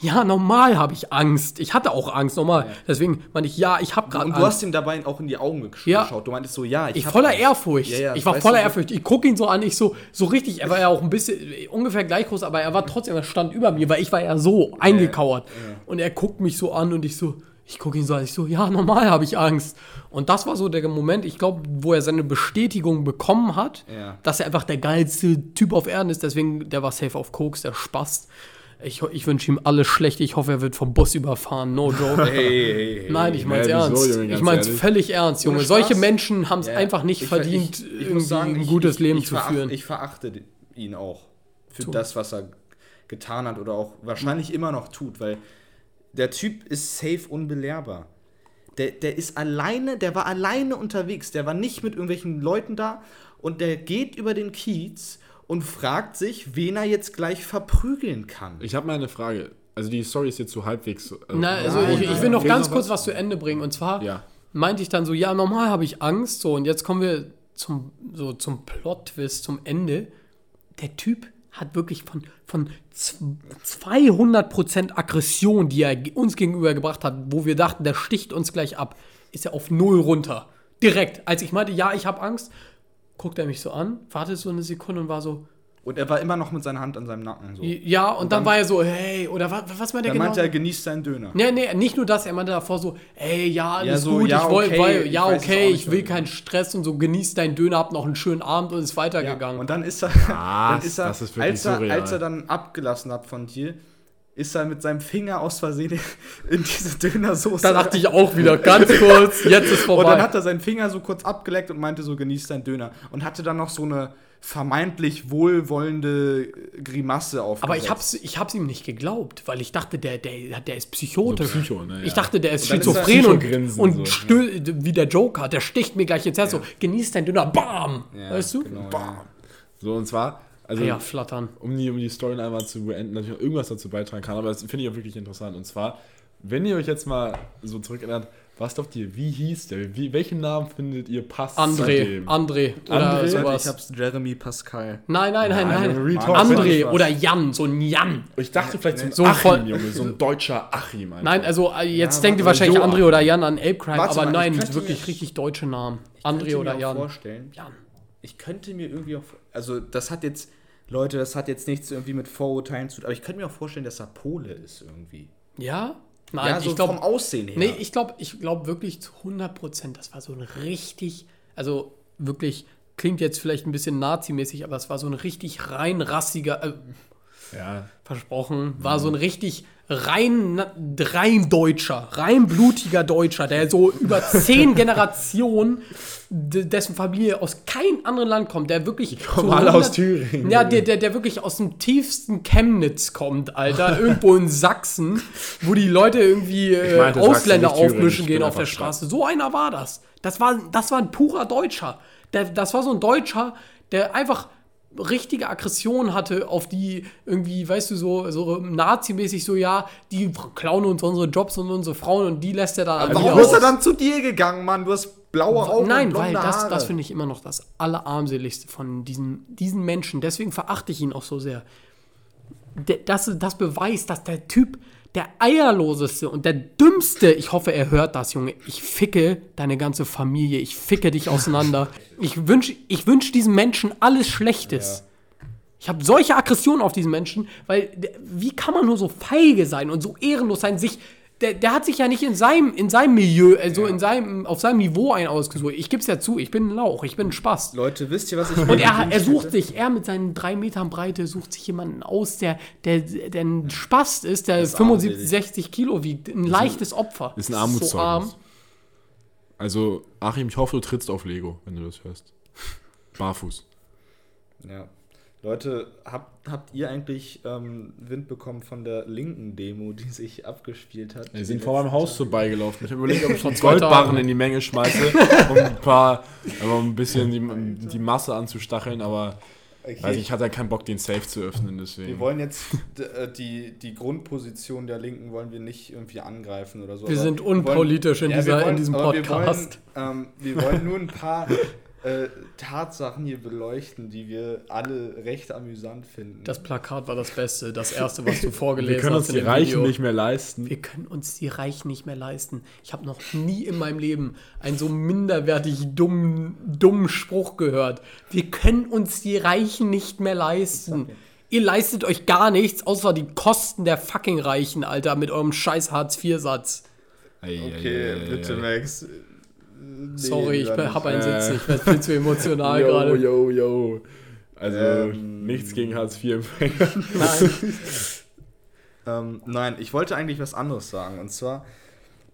ja, normal habe ich Angst. Ich hatte auch Angst, normal. Deswegen meinte ich, ja, ich habe gerade Und Angst. du hast ihm dabei auch in die Augen gesch- Ja. geschaut. Du meintest so, ja, ich, Ich voller Angst. Ehrfurcht. Ja, ja, ich war voller Ehrfurcht. Ich gucke ihn so an, ich so, so richtig, er war ja auch ein bisschen, ungefähr gleich groß, aber er war trotzdem, er stand über mir, weil ich war ja so eingekauert. Und er guckt mich so an und ich so, ich gucke ihn so an, ich so, ja, normal habe ich Angst. Und das war so der Moment, ich glaube, wo er seine Bestätigung bekommen hat, Ja. dass er einfach der geilste Typ auf Erden ist. Deswegen, der war safe auf Koks, der Spast. Ich, ich wünsche ihm alles Schlechte. Ich hoffe, er wird vom Bus überfahren. No joke. Hey, hey. Nein, ich mein's Ja, wieso, ernst. Junge, ich mein's ehrlich? völlig ernst, Junge. Solche. Menschen haben es Ja, einfach nicht ich ver- verdient, ich- irgendwie sagen, ein gutes Leben zu veracht- führen. Ich verachte ihn auch für das, was er getan hat oder auch wahrscheinlich immer noch tut, weil der Typ ist safe unbelehrbar. Der, der ist alleine, der war alleine unterwegs, der war nicht mit irgendwelchen Leuten da und der geht über den Kiez und fragt sich, wen er jetzt gleich verprügeln kann. Ich habe mal eine Frage. Also die Story ist jetzt so halbwegs. Äh, Na, also Nein, ich, ich will noch ganz noch kurz was? zu Ende bringen. Und zwar Ja. meinte ich dann so, ja, normal habe ich Angst. So, und jetzt kommen wir zum, so, zum Plot-Twist, zum Ende. Der Typ hat wirklich von, von z- 200% Aggression, die er uns gegenüber gebracht hat, wo wir dachten, der sticht uns gleich ab, ist er auf Null runter. Direkt. Als ich meinte, ja, ich habe Angst, guckt er mich so an, wartet so eine Sekunde und war so, Und er war immer noch mit seiner Hand an seinem Nacken. So. ja, und, dann, war er so, hey, oder was, was meint er Dann genau? meinte er, genießt seinen Döner. Nee, nee, nicht nur das, er meinte davor so, ey, ja, alles so, gut, ja, ich wollte, okay, weil, ich ja, es okay, ich will keinen Stress und so, genieß deinen Döner, hab noch einen schönen Abend und ist Ja, weitergegangen. und dann ist er, Was? dann ist er, Das ist wirklich als, er surreal. als er dann abgelassen hat von dir, ist er mit seinem Finger aus Versehen in diese Dönersoße. da dachte ich auch wieder, ganz kurz, jetzt ist und vorbei. dann hat er seinen Finger so kurz abgeleckt und meinte so, genießt deinen Döner. Und hatte dann noch so eine vermeintlich wohlwollende Grimasse aufgesetzt. aber ich hab's, ich hab's ihm nicht geglaubt, weil ich dachte, der, der, der ist psychotisch. So Psycho, ne, Ich ja. dachte, der ist Und dann ist schizophren und, Psychogrinsen und so, stö- wie der Joker, der sticht mir gleich ins Herz so, genieß deinen Döner, bam! Ja, weißt du? Genau, bam. ja. So, und zwar, also Ja, flattern. um die, um die Story einmal zu beenden, dass ich noch irgendwas dazu beitragen kann, aber das finde ich auch wirklich interessant. Und zwar, wenn ihr euch jetzt mal so zurückerinnert, was glaubt ihr, wie hieß der? Wie, welchen Namen findet ihr passt zu André, dem? André oder André? sowas. Ich hab's Jeremy Pascal. Nein, nein, nein, Nein, nein. André oder Jan, so ein Jan. Ich dachte vielleicht so ein Achim, Junge, so ein deutscher Achim. Alter. Nein, also äh, jetzt Ja, denkt ihr wahrscheinlich Joachim. André oder Jan an Ape Crime, aber mal, nein, wirklich mir- richtig deutsche Namen. André oder Jan. vorstellen, Jan. ich könnte mir irgendwie auch, also das hat jetzt, Leute, das hat jetzt nichts irgendwie mit Vorurteilen zu tun, aber ich könnte mir auch vorstellen, dass er Pole ist irgendwie. Ja? Nein, ja, so ich glaube, vom Aussehen her. nee, ich glaube, ich glaube wirklich zu 100 Prozent, das war so ein richtig, also wirklich, klingt jetzt vielleicht ein bisschen nazimäßig, aber es war so ein richtig rein rassiger, äh, Ja, versprochen, war so ein richtig rein, rein Deutscher, rein blutiger Deutscher, der so über zehn Generationen, de- dessen Familie aus keinem anderen Land kommt, der wirklich. alle aus 100 Thüringen. Ja, der, der, der wirklich aus dem tiefsten Chemnitz kommt, Alter. Irgendwo in Sachsen, wo die Leute irgendwie äh, meinte Sachsen, Ausländer Thüringen. aufmischen gehen auf der Straße. So einer war das. Das war, das war ein purer Deutscher. Der, das war so ein Deutscher, der einfach richtige Aggression hatte auf die irgendwie, weißt du, so, so Nazi-mäßig so, ja, die klauen uns unsere Jobs und unsere Frauen und die lässt er dann wieder warum ist er dann zu dir gegangen, Mann? Du hast blaue Augen Nein, und weil das, Haare. das finde ich immer noch das Allerarmseligste von diesen, diesen Menschen. Deswegen verachte ich ihn auch so sehr. Das, das beweist, dass der Typ der eierloseste und der dümmste, ich hoffe, er hört das, Junge. Ich ficke deine ganze Familie, ich ficke dich auseinander. Ich wünsche ich wünsch diesen Menschen alles Schlechtes. Ich habe solche Aggressionen auf diesen Menschen, weil wie kann man nur so feige sein und so ehrenlos sein, sich der, der hat sich ja nicht in seinem, in seinem Milieu, also in seinem, auf seinem Niveau ein ausgesucht. Ich gebe es ja zu, ich bin ein Lauch, ich bin ein Spaß. Leute, wisst ihr, was ich Und er, er sucht sich, er mit seinen drei Metern Breite sucht sich jemanden aus, der, der, der ein Spast ist, der ist 75, armselig. 60 Kilo wiegt. Ein leichtes Opfer. Ist ein So Armutszeugnis. arm. Also, Achim, ich hoffe, du trittst auf Lego, wenn du das hörst. Barfuß. Ja. Leute, habt, habt ihr eigentlich ähm, Wind bekommen von der linken Demo, die sich abgespielt hat? Wir sind vor meinem Haus vorbeigelaufen. Ich habe überlegt, ob ich zwei Goldbarren in die Menge schmeiße, um ein paar, um ein bisschen die, die Masse anzustacheln, aber Okay. weiß nicht, ich hatte ja keinen Bock, den Safe zu öffnen, Wir deswegen. wollen jetzt äh, die, die Grundposition der Linken wollen wir nicht irgendwie angreifen oder so. Wir aber sind wollen- unpolitisch in, Ja, dieser, wir wollen- in diesem aber wir Podcast. wollen, ähm, wir wollen nur ein paar äh, Tatsachen hier beleuchten, die wir alle recht amüsant finden. Das Plakat war das Beste, das erste, was du Wir vorgelesen können uns hast in die Reichen Video. nicht mehr leisten. Wir können uns die Reichen nicht mehr leisten. Ich habe noch nie in meinem Leben einen so minderwertig dummen, dummen Spruch gehört. Wir können uns die Reichen nicht mehr leisten. Ihr leistet euch gar nichts, außer die Kosten der fucking Reichen, Alter, mit eurem scheiß Hartz-IV-Satz. Okay, bitte. Max. Nee, Sorry, ich habe einen. Sitz, ich werde viel zu emotional Yo, gerade. yo, yo. Also, Ähm. nichts gegen Hartz-IV-Empfänger. Nein. Ähm, nein, ich wollte eigentlich was anderes sagen. Und zwar,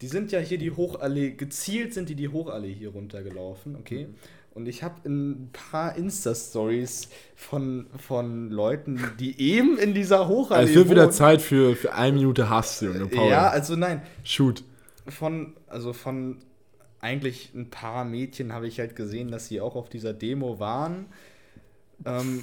die sind ja hier die Hochallee, gezielt sind die die Hochallee hier runtergelaufen, okay? Und ich habe ein paar Insta-Stories von, von Leuten, die eben in dieser Hochallee Also, es wird wieder. Zeit für, für eine Minute Hass, Junge. Paul. Ja, also nein, Shoot. von, also von eigentlich ein paar Mädchen habe ich halt gesehen, dass sie auch auf dieser Demo waren. Ähm,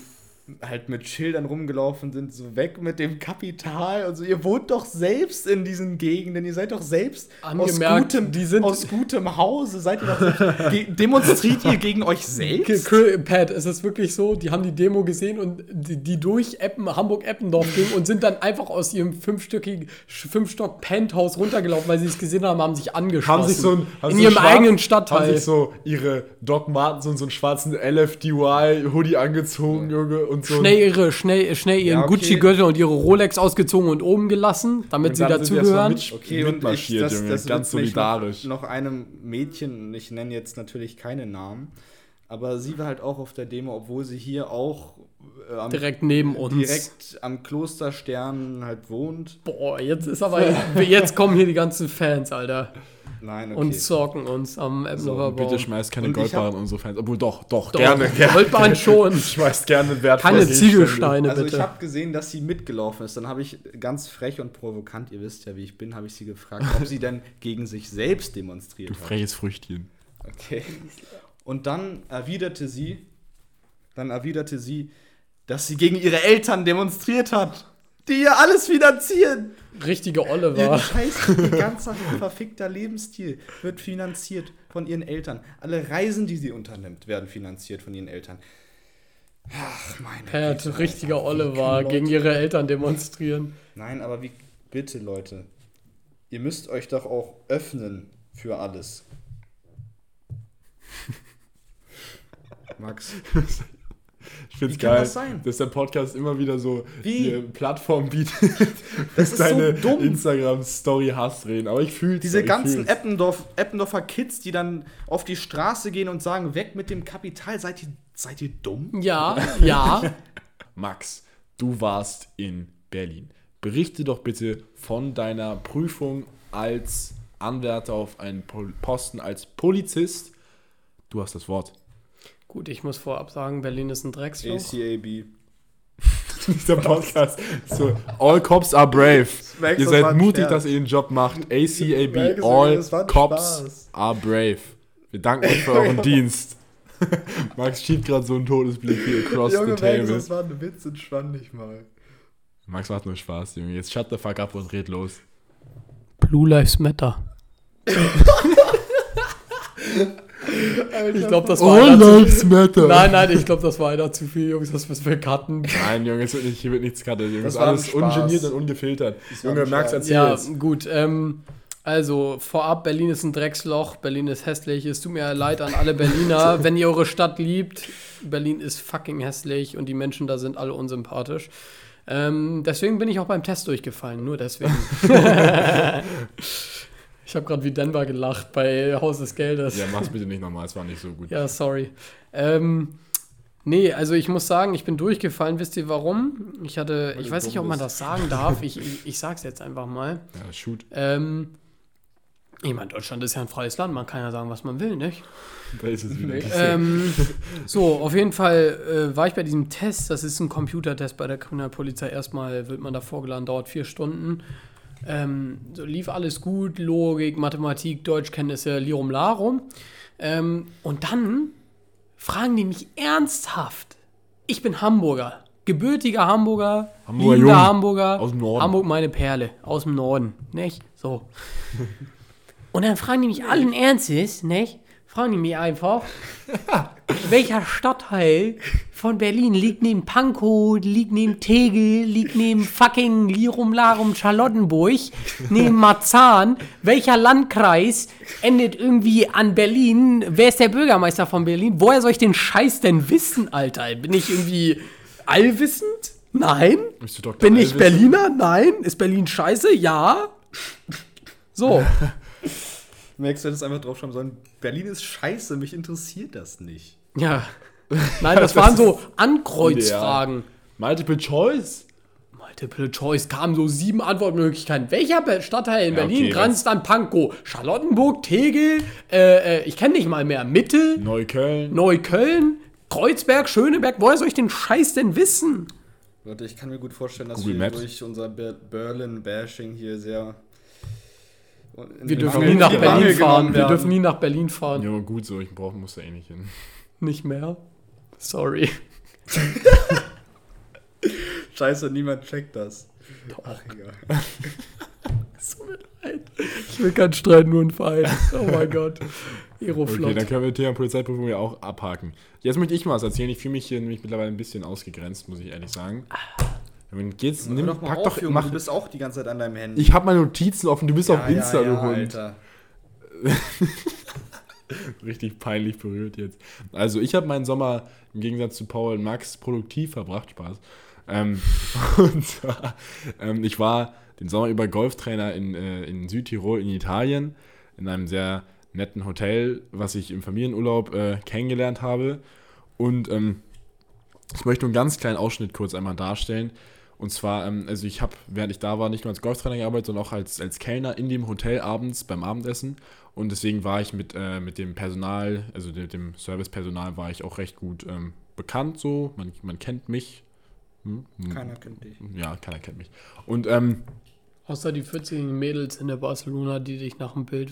halt mit Schildern rumgelaufen sind, so weg mit dem Kapital. Also ihr wohnt doch selbst in diesen Gegenden, ihr seid doch selbst aus Angemerkt, gutem, die sind- aus gutem Hause, seid ihr doch selbst, ge demonstriert ihr gegen euch selbst? Pat, es ist wirklich so, die haben die Demo gesehen und die, die durch Eppen, Hamburg-Eppendorf ging und sind dann einfach aus ihrem fünfstöckigen, Fünfstock-Penthouse runtergelaufen, weil sie es gesehen haben, haben sich angeschlossen. Haben sich so ein, haben in so ihrem schwarz- eigenen Haben Stadtteil. sich so ihre Doc Martens und so einen schwarzen LFDY-Hoodie angezogen, Junge. Und so ein- Schnell, ihre, schnell, schnell ihren Ja, okay. Gucci-Gürtel und ihre Rolex ausgezogen und oben gelassen, damit Und sie dazugehören. Okay, und ich, mitmarschiert, das, Junge. das Ganz solidarisch. Noch, noch einem Mädchen, ich nenne jetzt natürlich keine Namen, aber sie war halt auch auf der Demo, obwohl sie hier auch äh, am, Direkt neben uns. direkt am Klosterstern halt wohnt. Boah, jetzt ist aber, jetzt kommen hier die ganzen Fans, Alter. Nein, okay. Und zocken uns am Baum. Bitte schmeißt keine Und ich Goldbarren in unsere Fans. Obwohl doch, doch, Doch, gerne, gerne. Goldbahn schon. Schmeißt gerne wertvolle Keine. Ziegelsteine, also ich bitte. habe gesehen, dass sie mitgelaufen ist. Dann habe ich ganz frech und provokant, ihr wisst ja, wie ich bin, habe ich sie gefragt, ob sie denn gegen sich selbst demonstriert Du hat. freches Früchtchen. Okay. Und dann erwiderte sie, dann erwiderte sie, dass sie gegen ihre Eltern demonstriert hat, die ihr alles finanzieren. Richtige Olle Ihr war. Scheiß, ihr ganzer verfickter Lebensstil wird finanziert von ihren Eltern. Alle Reisen, die sie unternimmt, werden finanziert von ihren Eltern. Ach, meine Pat, Güte, richtiger können gegen ihre Eltern demonstrieren. Nein, aber wie, bitte Leute, ihr müsst euch doch auch öffnen für alles. Max. Ich find's Wie kann geil, das sein? dass der Podcast immer wieder so Wie? hier Plattform bietet, Das ist so deine dumm. Instagram-Story Hass reden. Aber ich fühle Diese ganzen Eppendorf, Eppendorfer Kids, die dann auf die Straße gehen und sagen, weg mit dem Kapital, seid ihr, seid ihr dumm? Ja, ja. Max, du warst in Berlin. berichte doch bitte von deiner Prüfung als Anwärter auf einen Posten als Polizist. Du hast das Wort. Gut, ich muss vorab sagen, Berlin ist ein Drecksloch. ACAB. Dieser Podcast. So, all cops are brave. Ihr seid mutig, dass ihr den Job macht. ACAB, all cops Spaß. are brave. Wir danken euch für euren Dienst. Max schiebt gerade so einen Todesblick hier across Junge, the table. das war ein Witz, entspann dich mal. Max macht nur Spaß, Junge. Jetzt shut the fuck up und red los. Blue Lives Matter. Ich glaube, das war einer zu matter. Nein, nein, ich glaube, das war einer zu viel, Jungs. Das müssen wir cutten. Nein, Junge, es wird nicht, hier wird nichts cutten. Junge. Das Das ist war alles Spaß. ungeniert und ungefiltert. war Junge, Spaß. erzähl Ja, jetzt. gut. Ähm, also, vorab, Berlin ist ein Drecksloch. Berlin ist hässlich. Es tut mir leid an alle Berliner. Wenn ihr eure Stadt liebt, Berlin ist fucking hässlich und die Menschen da sind alle unsympathisch. Ähm, deswegen bin ich auch beim Test durchgefallen. Nur deswegen. ich habe gerade wie Denver gelacht bei Haus des Geldes. Ja, mach's bitte nicht nochmal, es war nicht so gut. Ja, sorry. Ähm, nee, also ich muss sagen, ich bin durchgefallen. Wisst ihr warum? Ich hatte, Weil ich weiß nicht, ob man das sagen darf. Ich, ich, ich sag's jetzt einfach mal. Ja, shoot. Ähm, ich meine, Deutschland ist ja ein freies Land, man kann ja sagen, was man will, nicht? Da ist es wieder. Ähm, so, auf jeden Fall äh, war ich bei diesem Test, das ist ein Computertest bei der Kriminalpolizei. Erstmal wird man da vorgeladen, dauert vier Stunden. Ähm, so lief alles gut, Logik, Mathematik, Deutschkenntnisse, Lirum Larum. Ähm, und dann fragen die mich ernsthaft. Ich bin Hamburger, gebürtiger Hamburger, Hamburger liebender Jung. Hamburger. Aus dem Norden. Hamburg meine Perle, aus dem Norden, nicht? So. Und dann fragen die mich allen Ernstes, nicht? Fragen die mich einfach, welcher Stadtteil von Berlin liegt neben Pankow, liegt neben Tegel, liegt neben fucking Lirum Larum Charlottenburg, neben Marzahn, welcher Landkreis endet irgendwie an Berlin? Wer ist der Bürgermeister von Berlin? Woher soll ich den Scheiß denn wissen, Alter? Bin ich irgendwie allwissend? Nein. Bist du Dr. Bin ich? Berliner? Nein. Ist Berlin scheiße? Ja. So. Max, du hättest einfach draufschreiben sollen, Berlin ist scheiße, mich interessiert das nicht. Ja. Nein, das waren so Ankreuzfragen. Multiple Choice? Multiple Choice kamen so sieben Antwortmöglichkeiten. Welcher Stadtteil in Ja, Berlin okay, grenzt an Pankow? Charlottenburg, Tegel, äh, äh, ich kenne nicht mal mehr. Mitte, Neukölln? Neukölln, Kreuzberg, Schöneberg. Woher soll ich den Scheiß denn wissen? Leute, ich kann mir gut vorstellen, dass Google wir Maps. durch unser Ber Berlin-Bashing hier sehr. Wir dürfen nie nach Berlin Mangel fahren. Wir dürfen nie nach Berlin fahren. Ja, gut so, ich brauche, muss da eh nicht hin. Nicht mehr. Sorry. Scheiße, niemand checkt das. Ach, egal. So mit leid. Ich will keinen Streit, nur einen Verein. Oh mein Gott. Okay, Aeroflot. dann können wir Thema Polizeiprüfung ja auch abhaken. Jetzt möchte ich mal was erzählen. Ich fühle mich hier nämlich mittlerweile ein bisschen ausgegrenzt, muss ich ehrlich sagen. Wenn geht's, Nimm doch pack auf, doch, Junge, mach, du bist auch die ganze Zeit an deinem Handy. ich habe meine Notizen offen, du bist auf Insta, du Hund. Alter. Richtig peinlich berührt jetzt. Also ich habe meinen Sommer im Gegensatz zu Paul und Max produktiv verbracht, Spaß. Ähm, und zwar, ähm, ich war den Sommer über Golftrainer in, äh, in Südtirol in Italien, in einem sehr netten Hotel, was ich im Familienurlaub äh, kennengelernt habe. Und ähm, ich möchte einen ganz kleinen Ausschnitt kurz einmal darstellen. Und zwar, ähm, also ich habe, während ich da war, nicht nur als Golftrainer gearbeitet, sondern auch als, als Kellner in dem Hotel abends beim Abendessen. Und deswegen war ich mit, äh, mit dem Personal, also mit dem Servicepersonal, war ich auch recht gut ähm, bekannt so. Man, man kennt mich. Hm? Hm. Keiner kennt dich. Ja, keiner kennt mich. Und ähm, Außer die 40 Mädels in der Barcelona, die dich nach dem Bild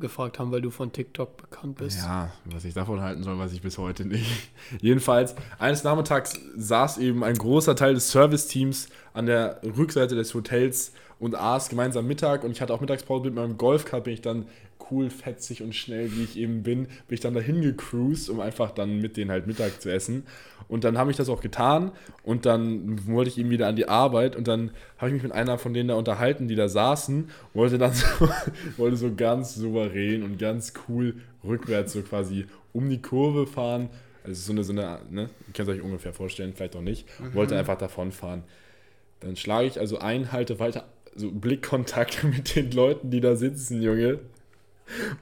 gefragt haben, weil du von TikTok bekannt bist. Ja, was ich davon halten soll, weiß ich bis heute nicht. Jedenfalls, eines Nachmittags saß eben ein großer Teil des Serviceteams an der Rückseite des Hotels und aß gemeinsam Mittag. Und ich hatte auch Mittagspause mit meinem Golfkart, bin ich dann cool, fetzig und schnell, wie ich eben bin, bin ich dann dahin gecruised, um einfach dann mit denen halt Mittag zu essen. Und dann habe ich das auch getan und dann wollte ich eben wieder an die Arbeit und dann habe ich mich mit einer von denen da unterhalten, die da saßen, wollte dann so, wollte so ganz souverän und ganz cool rückwärts so quasi um die Kurve fahren. Also so eine, so eine, ne, ihr könnt es euch ungefähr vorstellen, vielleicht auch nicht. Wollte einfach davon fahren. Dann schlage ich also ein, halte weiter, so Blickkontakt mit den Leuten, die da sitzen, Junge.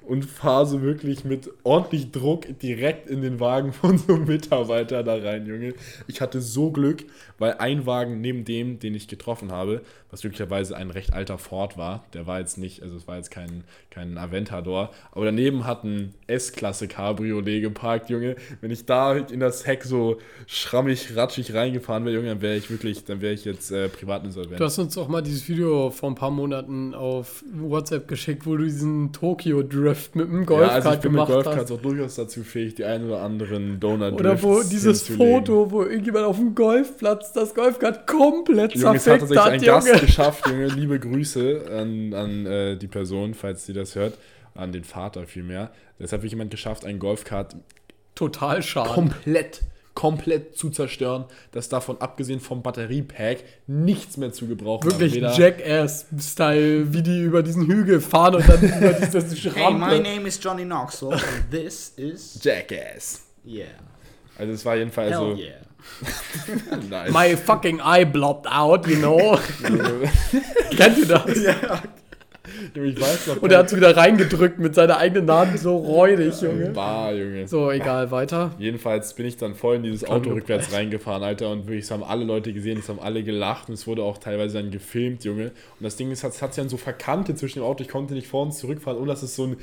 Und fahre so wirklich mit ordentlich Druck direkt in den Wagen von so einem Mitarbeiter da rein, Junge. Ich hatte so Glück, weil ein Wagen neben dem, den ich getroffen habe, was glücklicherweise ein recht alter Ford war, der war jetzt nicht, also es war jetzt kein, kein Aventador, aber daneben hat ein S-Klasse Cabriolet geparkt, Junge. Wenn ich da in das Heck so schrammig, ratschig reingefahren wäre, Junge, dann wäre ich wirklich, dann wäre ich jetzt äh, privatinsolvent. Du hast uns auch mal dieses Video vor ein paar Monaten auf WhatsApp geschickt, wo du diesen Tokyo-Drift mit dem ja, Golfkart also ich bin mit gemacht Golfkarts hast. auch durchaus dazu fähig, die ein oder anderen Donut Oder wo dieses. Foto, wo irgendjemand auf dem Golfplatz das Golfkart komplett Junge, hat zerfickt tatsächlich hat, ein Gast Junge. geschafft, Junge. Liebe Grüße an, an äh, die Person, falls sie das hört. An den Vater vielmehr. Das hat wirklich jemand geschafft, ein Golfkart Total schade. komplett, komplett zu zerstören, dass davon abgesehen vom Batteriepack nichts mehr zu gebrauchen Wirklich Jackass-Style, wie die über diesen Hügel fahren und dann über diese Hey, my name is Johnny Knoxville and this is Jackass. yeah. Also es war jedenfalls Hell so. yeah. Nice. My fucking eye blocked out, you know. Kennt ihr das? Noch. Und er hat es wieder reingedrückt mit seiner eigenen Hand, so räudig, Junge. Bar, Junge. So, egal, weiter. Jedenfalls bin ich dann voll in dieses Auto rückwärts reingefahren, Alter, und wirklich, es haben alle Leute gesehen, es haben alle gelacht und es wurde auch teilweise dann gefilmt, Junge. Und das Ding ist, es hat sich dann so verkantet zwischen dem Auto, ich konnte nicht vor und zurückfahren, ohne dass es so ein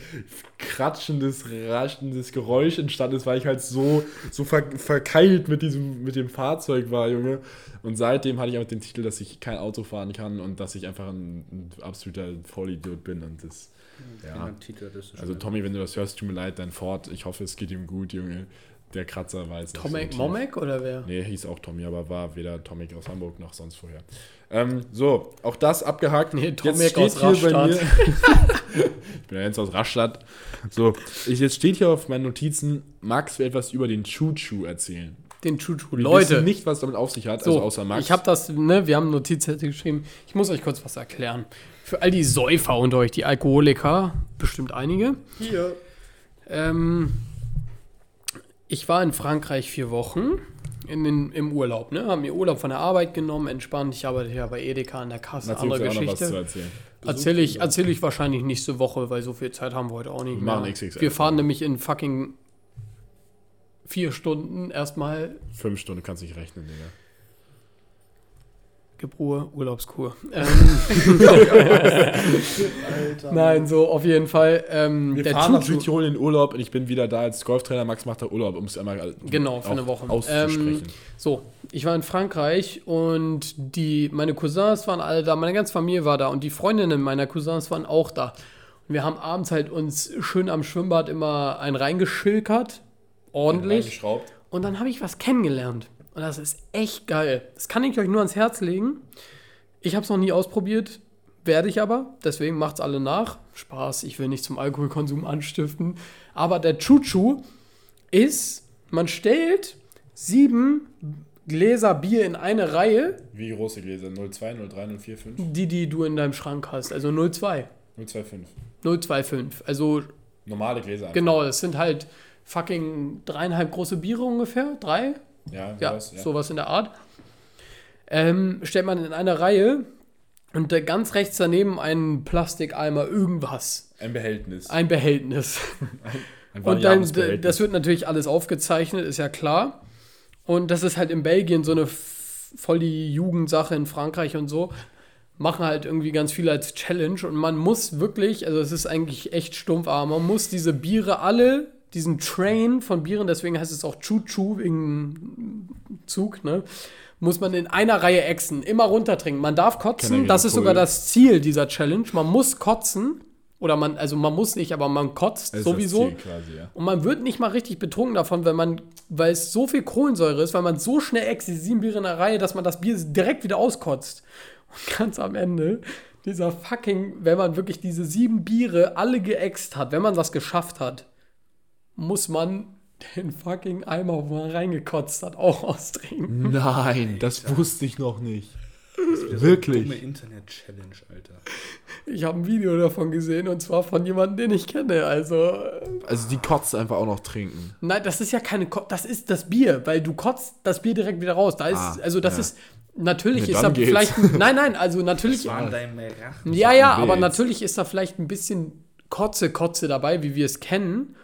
kratschendes, raschendes Geräusch entstanden ist, weil ich halt so, so ver verkeilt mit diesem, mit dem Fahrzeug war, Junge. Und seitdem hatte ich einfach den Titel, dass ich kein Auto fahren kann und dass ich einfach ein, ein absoluter Vollidiot bin und das, ja. Titel, das Also Tommy, wenn du das hörst, tut mir leid, dein Ford, ich hoffe, es geht ihm gut, Junge. Der Kratzer war jetzt nicht Tomek. Momek oder wer? Nee, hieß auch Tommy, aber war weder Tomek aus Hamburg noch sonst vorher. Ähm, so, auch das abgehakt. Nee, jetzt Tomek steht aus hier bei mir. Rastatt. ich bin ja jetzt aus Rastatt. So, ich, jetzt steht hier auf meinen Notizen, Max will etwas über den Choo-Choo erzählen. Den Chuchu. Wir Leute, wissen nicht, was damit auf sich hat, so, also außer Max. ich habe das, ne, wir haben Notizzettel geschrieben. Ich muss euch kurz was erklären. Für all die Säufer unter euch, die Alkoholiker, bestimmt einige. Hier. Ähm, ich war in Frankreich vier Wochen in den, im Urlaub, ne? Haben mir Urlaub von der Arbeit genommen, entspannt. Ich arbeite ja bei Edeka an der Kasse, Erzählst andere Geschichte. erzählen. Erzähle ich, erzähl ich wahrscheinlich nächste Woche, weil so viel Zeit haben wir heute auch nicht Wir mehr. machen XXL. Wir fahren nämlich in fucking vier Stunden erstmal Fünf Stunden kannst du nicht rechnen, Digga. Gebruhr, Urlaubskur. Ähm, Nein, so auf jeden Fall. Ähm, Wir der fahren nach Südtirol in den Urlaub und ich bin wieder da als Golftrainer. Max macht da Urlaub, um es einmal Genau, für eine Woche. auszusprechen. Ähm, so, ich war in Frankreich und die, meine Cousins waren alle da, meine ganze Familie war da und die Freundinnen meiner Cousins waren auch da. Und wir haben abends halt uns schön am Schwimmbad immer ein reingeschilkert, ordentlich. Und dann habe ich was kennengelernt. Und das ist echt geil. Das kann ich euch nur ans Herz legen. Ich habe es noch nie ausprobiert, werde ich aber. Deswegen macht's alle nach. Spaß, ich will nicht zum Alkoholkonsum anstiften. Aber der Chuchu ist, man stellt sieben Gläser Bier in eine Reihe, Wie große Gläser? 02, 03, 04, 5? die, die du in deinem Schrank hast. Also 02. 025. 025. Also Normale Gläser. einfach. genau, es sind halt fucking dreieinhalb große Biere ungefähr. Drei, Ja, Ja, sowas, ja. sowas in der Art. Ähm, stellt man in eine Reihe und ganz rechts daneben einen Plastikeimer, irgendwas. Ein Behältnis. Ein Behältnis. Ein Und dann, das wird natürlich alles aufgezeichnet, ist ja klar. Und das ist halt in Belgien so eine voll die Jugendsache in Frankreich und so. Machen halt irgendwie ganz viele als Challenge und man muss wirklich, also es ist eigentlich echt stumpf, aber man muss diese Biere alle, diesen Train von Bieren, deswegen heißt es auch Choo-Choo wegen Zug, ne? Muss man in einer Reihe exen, immer runtertrinken. Man darf kotzen, das ist cool. sogar das Ziel dieser Challenge. Man muss kotzen. Oder man, also man muss nicht, aber man kotzt ist sowieso. Quasi, ja. Und man wird nicht mal richtig betrunken davon, wenn man, weil es so viel Kohlensäure ist, weil man so schnell ext, die sieben Biere in der Reihe, dass man das Bier direkt wieder auskotzt. Und ganz am Ende, dieser fucking, wenn man wirklich diese sieben Biere alle geäxt hat, wenn man das geschafft hat, muss man den fucking Eimer, wo man reingekotzt hat, auch austrinken. Nein, das wusste ich noch nicht. Dumme Wirklich. Internet-Challenge, Alter. Ich habe ein Video davon gesehen und zwar von jemandem, den ich kenne. Also, äh, Also die kotzt einfach auch noch trinken. Nein, das ist ja keine, Ko das ist das Bier, weil du kotzt das Bier direkt wieder raus. Da ist, Ah, also das ja. ist, natürlich Ja, ist da geht's. vielleicht, ein- nein, nein, also natürlich, War in deinem Rachen. ja, ja, aber natürlich ist da vielleicht ein bisschen Kotze, Kotze dabei, wie wir es kennen.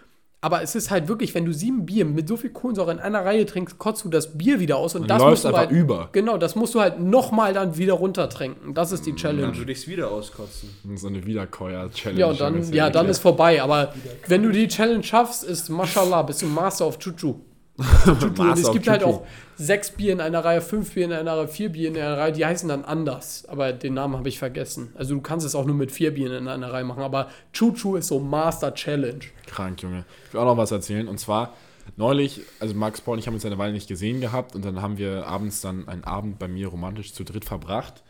Aber es ist halt wirklich, wenn du sieben Bier mit so viel Kohlensäure in einer Reihe trinkst, kotzt du das Bier wieder aus und Dann das musst du einfach halt über. Genau, das musst du halt nochmal dann wieder runtertrinken. Das ist die Challenge. Dann würde ich es wieder auskotzen. So eine Wiederkäuer-Challenge. Ja, und dann, ja, dann ist vorbei. Aber wenn du die Challenge schaffst, ist Mashallah, bist du Master of Chuchu. Und es gibt halt auch sechs Bier in einer Reihe, fünf Bier in einer Reihe, vier Bier in einer Reihe, die heißen dann anders. Aber den Namen habe ich vergessen. Also du kannst es auch nur mit vier Bieren in einer Reihe machen. Aber Chuchu ist so Master Challenge. Krank, Junge. Ich will auch noch was erzählen. Und zwar, neulich, also Max Paul und ich haben uns eine Weile nicht gesehen gehabt und dann haben wir abends dann einen Abend bei mir romantisch zu dritt verbracht.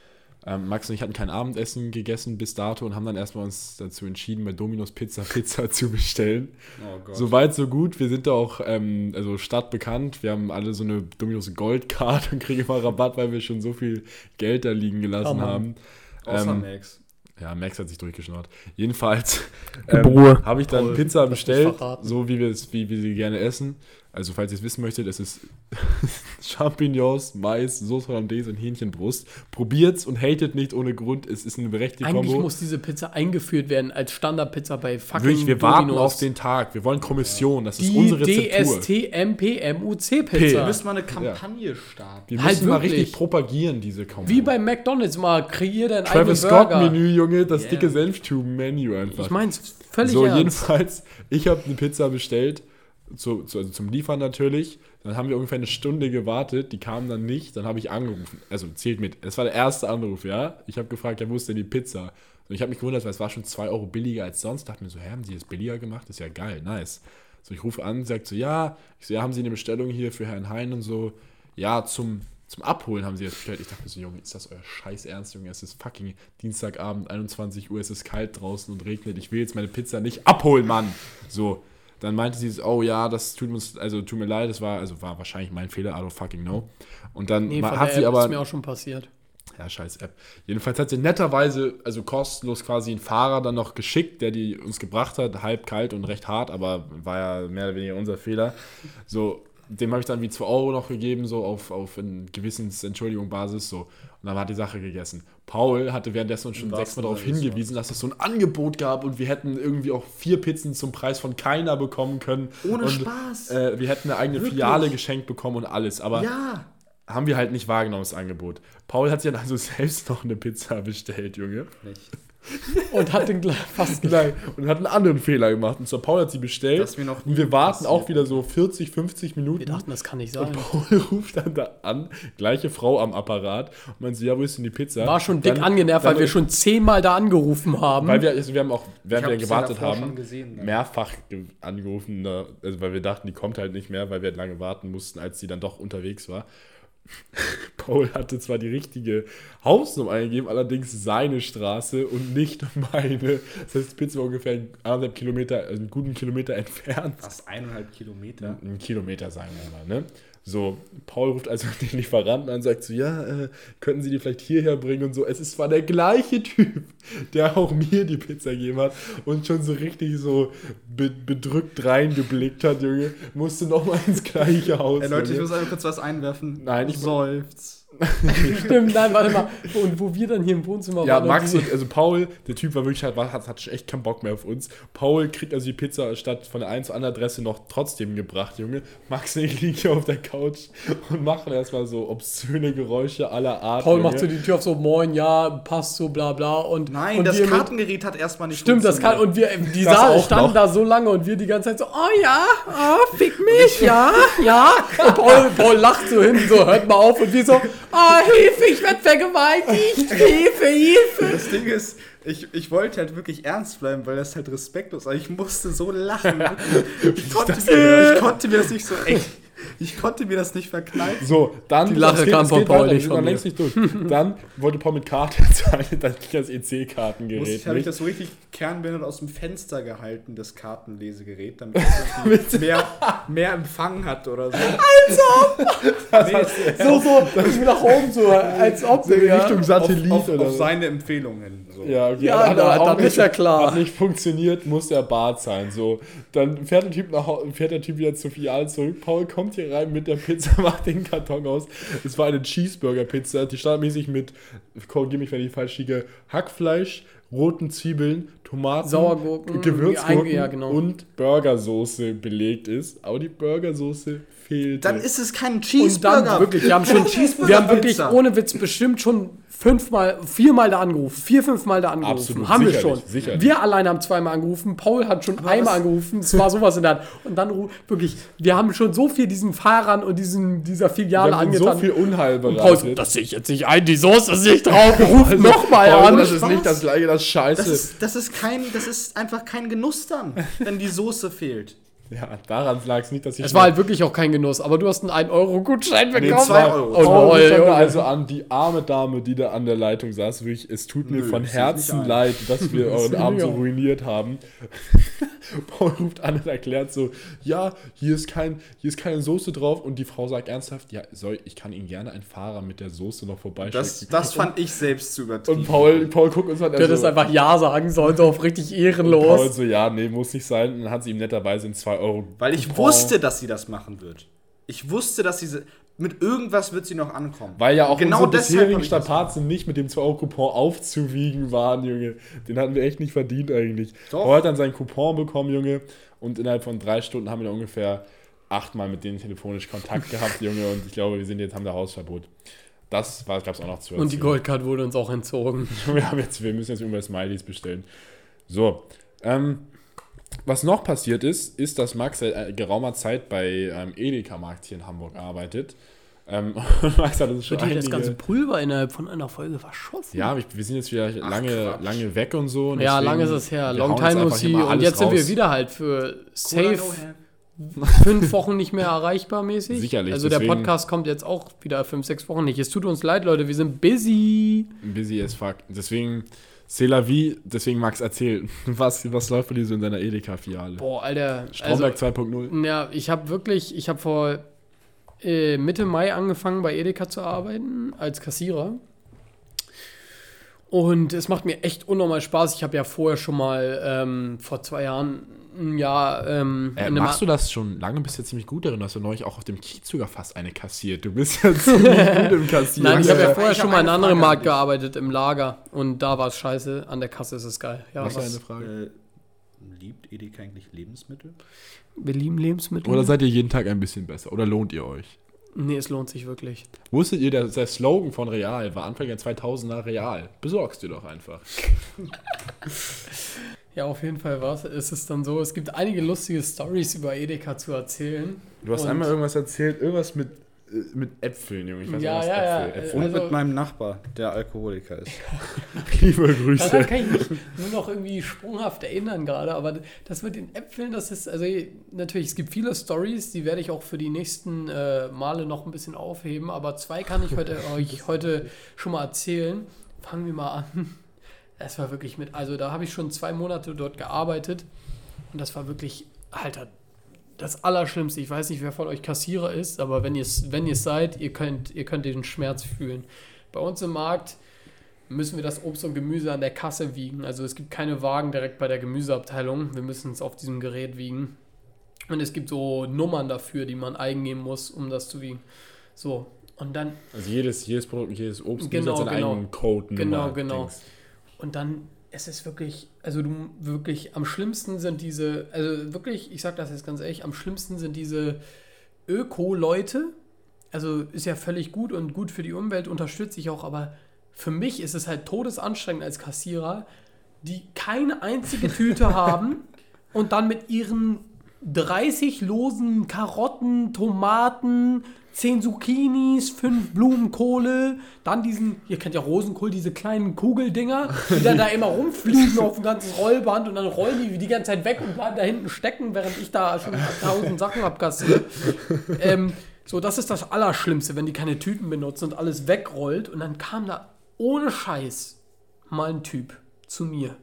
Ähm, Max und ich hatten kein Abendessen gegessen bis dato und haben dann erstmal uns dazu entschieden, bei Domino's Pizza Pizza zu bestellen. Oh Gott. So weit, so gut. Wir sind da auch, ähm, also stadtbekannt. Wir haben alle so eine Domino's Goldcard und kriegen immer Rabatt, weil wir schon so viel Geld da liegen gelassen Mann. haben. Außer Ähm, Max. Ja, Max hat sich durchgeschnurrt. Jedenfalls Ruhe. habe ich dann Paul, Pizza bestellt, so wie wir, es, wie wir sie gerne essen. Also falls ihr es wissen möchtet, es ist Champignons, Mais, Sauce Hollandaise und Hähnchenbrust. Probiert's und hatet nicht ohne Grund. Es ist eine berechtigte Eigentlich Kombo. muss diese Pizza eingeführt werden als Standardpizza bei fucking Wirklich, wir warten Domino's. auf den Tag. Wir wollen Kommission. Das ist die unsere Rezeptur. DST-MPMUC-Pizza. Wir müssen mal eine Kampagne starten. Wir Halt müssen mal wirklich. richtig propagieren, diese Kombo. Wie bei McDonalds mal, kreier dein Travis eigenes Scott Burger. Menü, Junge, das Yeah. dicke Senftuben-Menü einfach. Ich mein's völlig so, ernst. jedenfalls, ich habe eine Pizza bestellt, zu, zu, also zum Liefern natürlich. Dann haben wir ungefähr eine Stunde gewartet, die kamen dann nicht, dann habe ich angerufen. Also zählt mit. Es war der erste Anruf, ja. Ich habe gefragt, ja, wo ist denn die Pizza? Und ich habe mich gewundert, weil es war schon 2 Euro billiger als sonst. Dachte mir so, hä, haben sie das billiger gemacht? ist ja geil, nice. So, ich rufe an, sagt so, ja, ich so, ja, haben sie eine Bestellung hier für Herrn Hein und so. Ja, zum, zum Abholen haben sie jetzt bestellt. Ich dachte mir so, Junge, ist das euer Scheiß Ernst, Junge? Es ist fucking Dienstagabend, 21 Uhr, es ist kalt draußen und regnet. Ich will jetzt meine Pizza nicht abholen, Mann. So, dann meinte sie, oh ja, das tut uns, also tut mir leid, das war, also war wahrscheinlich mein Fehler, I don't fucking know. Und dann Nee, hat sie App aber, ist mir auch schon passiert. ja, scheiß App. Jedenfalls hat sie netterweise, also kostenlos quasi einen Fahrer dann noch geschickt, der die uns gebracht hat, halb kalt und recht hart, aber war ja mehr oder weniger unser Fehler. So, dem habe ich dann wie 2 Euro noch gegeben, so auf, auf eine Gewissensentschuldigung Basis, so. Und dann war die Sache gegessen. Paul hatte währenddessen uns schon sechsmal darauf hingewiesen, dass es so ein Angebot gab und wir hätten irgendwie auch vier Pizzen zum Preis von keiner bekommen können. Ohne und, Spaß. Äh, wir hätten eine eigene Wirklich? Filiale geschenkt bekommen und alles, aber ja. haben wir halt nicht wahrgenommen, das Angebot. Paul hat sich dann also selbst noch eine Pizza bestellt, Junge. Nicht. Und hat den gleich fast gleich. Nein, und hat einen anderen Fehler gemacht. Und zwar Paul hat sie bestellt. Das ist mir noch und wir warten passiert. auch wieder so 40, 50 Minuten. Wir dachten, das kann nicht sein. Paul ruft dann da an, gleiche Frau am Apparat und meint so, ja, wo ist denn die Pizza? War schon dick Dann- angenervt, weil dann- wir schon zehnmal da angerufen haben. Weil wir, also wir haben auch, während Ich wir gewartet haben, gesehen, ne? mehrfach ge- angerufen, ne, also weil wir dachten, die kommt halt nicht mehr, weil wir halt lange warten mussten, als sie dann doch unterwegs war. Paul hatte zwar die richtige Hausnummer eingegeben, allerdings seine Straße und nicht meine. Das heißt, die Pizza war ungefähr anderthalb Kilometer, also einen guten Kilometer entfernt. Fast eineinhalb Kilometer. Ein Kilometer, sagen wir mal, ne? So, Paul ruft also den Lieferanten an und sagt so, ja, äh, könnten Sie die vielleicht hierher bringen und so. Es ist zwar der gleiche Typ, der auch mir die Pizza gegeben hat und schon so richtig so be bedrückt reingeblickt hat, Junge. Musste nochmal ins gleiche Haus. Ey, Leute, ich muss einfach kurz was einwerfen. Nein, ich- Seufz. Stimmt, nein, warte mal. Und wo wir dann hier im Wohnzimmer Ja, waren. und Max die- und, also Paul, der Typ war wirklich halt, hat, hat schon echt keinen Bock mehr auf uns. Paul kriegt also die Pizza statt von der einen zur anderen Adresse noch trotzdem gebracht, Junge. Max und ich liegen hier auf der Couch und machen erstmal so obszöne Geräusche aller Art. Paul Junge. macht so die Tür auf so, moin, ja, passt so, bla bla. Und, Nein, und das wir mit- Kartengerät hat erstmal nicht Stimmt, das kann, und wir, die Das Saal auch standen noch. da so lange und wir die ganze Zeit so, oh ja, oh, fick mich, ja, ja. Und Paul, Paul lacht so hin, so, hört mal auf und wir so, oh, Hilfe, ich werde vergewaltigt, Hilfe, Hilfe. Das Ding ist, ich, ich wollte halt wirklich ernst bleiben, weil das halt respektlos war. Ich musste so lachen. Ich konnte, mir, ich konnte mir das nicht so echt. Ich konnte mir das nicht verkneifen. So, dann. Die Lache geht- kam von Paul, weiter, nicht von mir. längst nicht durch. Dann wollte Paul mit Karte zahlen, dann ging das EC-Kartengerät. ich, habe ich das so richtig kernbehindert aus dem Fenster gehalten, das Kartenlesegerät, damit es mehr, mehr Empfang hat oder so. So, so, ich bin nach oben so, als ob, In ja. Richtung Satellit auf, auf, oder auf so. seine Empfehlungen. So. Ja, okay. Ja, hat dann nicht- ist ja klar. Hat nicht funktioniert, muss der Bart sein. So, dann fährt der Typ nach fährt der Typ wieder zur Filiale zurück. Paul kommt hier rein mit der Pizza, macht den Karton aus. Es war eine Cheeseburger-Pizza, die standardmäßig mit, korrigiere mich, wenn ich falsch liege, Hackfleisch, roten Zwiebeln, Tomaten, Sauergurken, Gewürzgurken ja, genau. und Burgersoße belegt ist. Aber die Burgersoße fehlt. Dann ist es kein Und Cheeseburger. dann wirklich, wir haben schon, Cheeseburger wir haben wirklich ohne Witz bestimmt schon fünfmal, viermal da angerufen, vier, fünfmal da angerufen. Absolut, haben wir schon. sicherlich. Wir alleine haben zweimal angerufen, Paul hat schon einmal was- angerufen, es war sowas in der Hand. Und dann wirklich, wir haben schon so viel diesen Fahrern und diesen, dieser Filiale Wir haben angetan. so viel Unheil und Paul bereitet. das sehe ich jetzt nicht ein, die Soße ist nicht drauf, ruf nochmal Paul, an. Das ist nicht das gleiche, das Scheiße. Das ist, das ist kein, das ist einfach kein Genuss dann, wenn die Soße fehlt. Ja, daran lag es nicht, dass ich. Es war halt wirklich auch kein Genuss, aber du hast einen 1-Euro-Gutschein Nee, bekommen. zwei Euro. Oh, Paul oh, da also an, die arme Dame, die da an der Leitung saß, wirklich, es tut mir Nö, von das sehe ich Herzen leid, dass wir euren Abend so ruiniert haben. Paul ruft an und erklärt so, ja, hier ist, kein, hier ist keine Soße drauf und die Frau sagt ernsthaft, ja, soll, ich kann Ihnen gerne einen Fahrer mit der Soße noch vorbeischicken. Das, das fand ich selbst zu übertrieben. und Paul, Paul guckt uns an, Du hättest so, einfach Ja sagen sollen, so auf richtig Paul ehrenlos. so, ja, nee, muss nicht sein. Und dann hat sie ihm netterweise in 2 Euro Weil ich Coupon- wusste, dass sie das machen wird. Ich wusste, dass sie mit irgendwas wird sie noch ankommen. Weil ja auch Genau unsere bisherigen Strapazen nicht mit dem 2-Euro-Coupon aufzuwiegen waren, Junge. Den hatten wir echt nicht verdient eigentlich. Doch. Hat dann seinen Coupon bekommen, Junge. Und innerhalb von drei Stunden haben wir ungefähr achtmal mit denen telefonisch Kontakt gehabt, Junge. Und ich glaube, wir sind jetzt, haben da Hausverbot. Das gab es auch noch zu Und die erzählen. Goldcard wurde uns auch entzogen. Wir, haben jetzt, wir müssen jetzt irgendwelche Smileys bestellen. So. Ähm, was noch passiert ist, ist, dass Max seit äh, geraumer Zeit bei ähm, Edeka-Markt hier in Hamburg arbeitet. Ähm, und Max hat uns schon dir das einige- ganze Pulver innerhalb von einer Folge verschossen? Ja, wir, wir sind jetzt wieder lange, Quatsch. lange weg und so. und Ja, lange ist es her. Long time no see. Und jetzt sind wir raus. wieder halt für safe fünf Wochen nicht mehr erreichbar mäßig. Sicherlich, Also der Podcast kommt jetzt auch wieder fünf, sechs Wochen nicht. Es tut uns leid, Leute. Wir sind busy. Busy as fuck. Deswegen, c'est la vie, deswegen Max, erzähl, was, was läuft bei dir so in deiner Edeka-Filiale? Boah, Alter. Also, Stromberg 2.0. ja, ich habe wirklich, ich habe vor äh, Mitte Mai angefangen bei Edeka zu arbeiten als Kassierer. Und es macht mir echt unnormal Spaß. Ich habe ja vorher schon mal ähm, vor zwei Jahren ein Jahr ähm, Äh, machst du das schon lange? Bist du ja ziemlich gut darin. Du hast ja neulich auch auf dem Kiez sogar fast eine kassiert. Du bist ja ziemlich gut im Kassieren. Nein, ich habe ja vorher ich schon mal in eine einem anderen Markt gearbeitet, im Lager. Und da war es scheiße. An der Kasse ist es geil. Ja, was was, ist eine Frage? Äh, liebt Edeka eigentlich Lebensmittel? wir lieben Lebensmittel. Oder seid ihr jeden Tag ein bisschen besser? Oder lohnt ihr euch? Nee, es lohnt sich wirklich. Wusstet ihr, der, der Slogan von Real war Anfang der 2000er Real? Besorgst du doch einfach. Ja, auf jeden Fall war es. ist dann so. Es gibt einige lustige Stories über Edeka zu erzählen. Du hast einmal irgendwas erzählt, irgendwas mit, mit Äpfeln, Junge. Ich weiß Ja, nicht, was ja, ja, Äpfel, äh, Äpfel. Und Also- mit meinem Nachbar, der Alkoholiker ist. Liebe Daran Grüße. kann ich mich nur noch irgendwie sprunghaft erinnern gerade, aber das mit den Äpfeln, das ist, also natürlich, es gibt viele Stories, die werde ich auch für die nächsten äh, Male noch ein bisschen aufheben, aber zwei kann ich heute, euch heute schon mal erzählen. Fangen wir mal an. Es war wirklich mit, also da habe ich schon zwei Monate dort gearbeitet und das war wirklich, Alter, das Allerschlimmste. Ich weiß nicht, wer von euch Kassierer ist, aber wenn ihr es wenn ihr's seid, ihr könnt, ihr könnt den Schmerz fühlen. Bei uns im Markt müssen wir das Obst und Gemüse an der Kasse wiegen. Also es gibt keine Wagen direkt bei der Gemüseabteilung. Wir müssen es auf diesem Gerät wiegen. Und es gibt so Nummern dafür, die man eingeben muss, um das zu wiegen. So, und dann Also jedes, jedes Produkt, jedes Obst Genau, hat seinen genau. eigenen Code. Genau, genau. Dings. Und dann, es ist wirklich, also du wirklich, am schlimmsten sind diese, also wirklich, ich sag das jetzt ganz ehrlich, am schlimmsten sind diese Öko-Leute. Also ist ja völlig gut und gut für die Umwelt, unterstütze ich auch, aber für mich ist es halt todesanstrengend als Kassierer, die keine einzige Tüte haben und dann mit ihren 30 losen Karotten, Tomaten, 10 Zucchinis, 5 Blumenkohle, dann diesen, ihr kennt ja Rosenkohl, diese kleinen Kugeldinger, die dann da immer rumfliegen auf dem ganzen Rollband und dann rollen die die ganze Zeit weg und bleiben da hinten stecken, während ich da schon tausend Sachen abkassiere. Ähm, so, das ist das Allerschlimmste, wenn die keine Tüten benutzen und alles wegrollt. Und dann kam da ohne Scheiß mal ein Typ zu mir.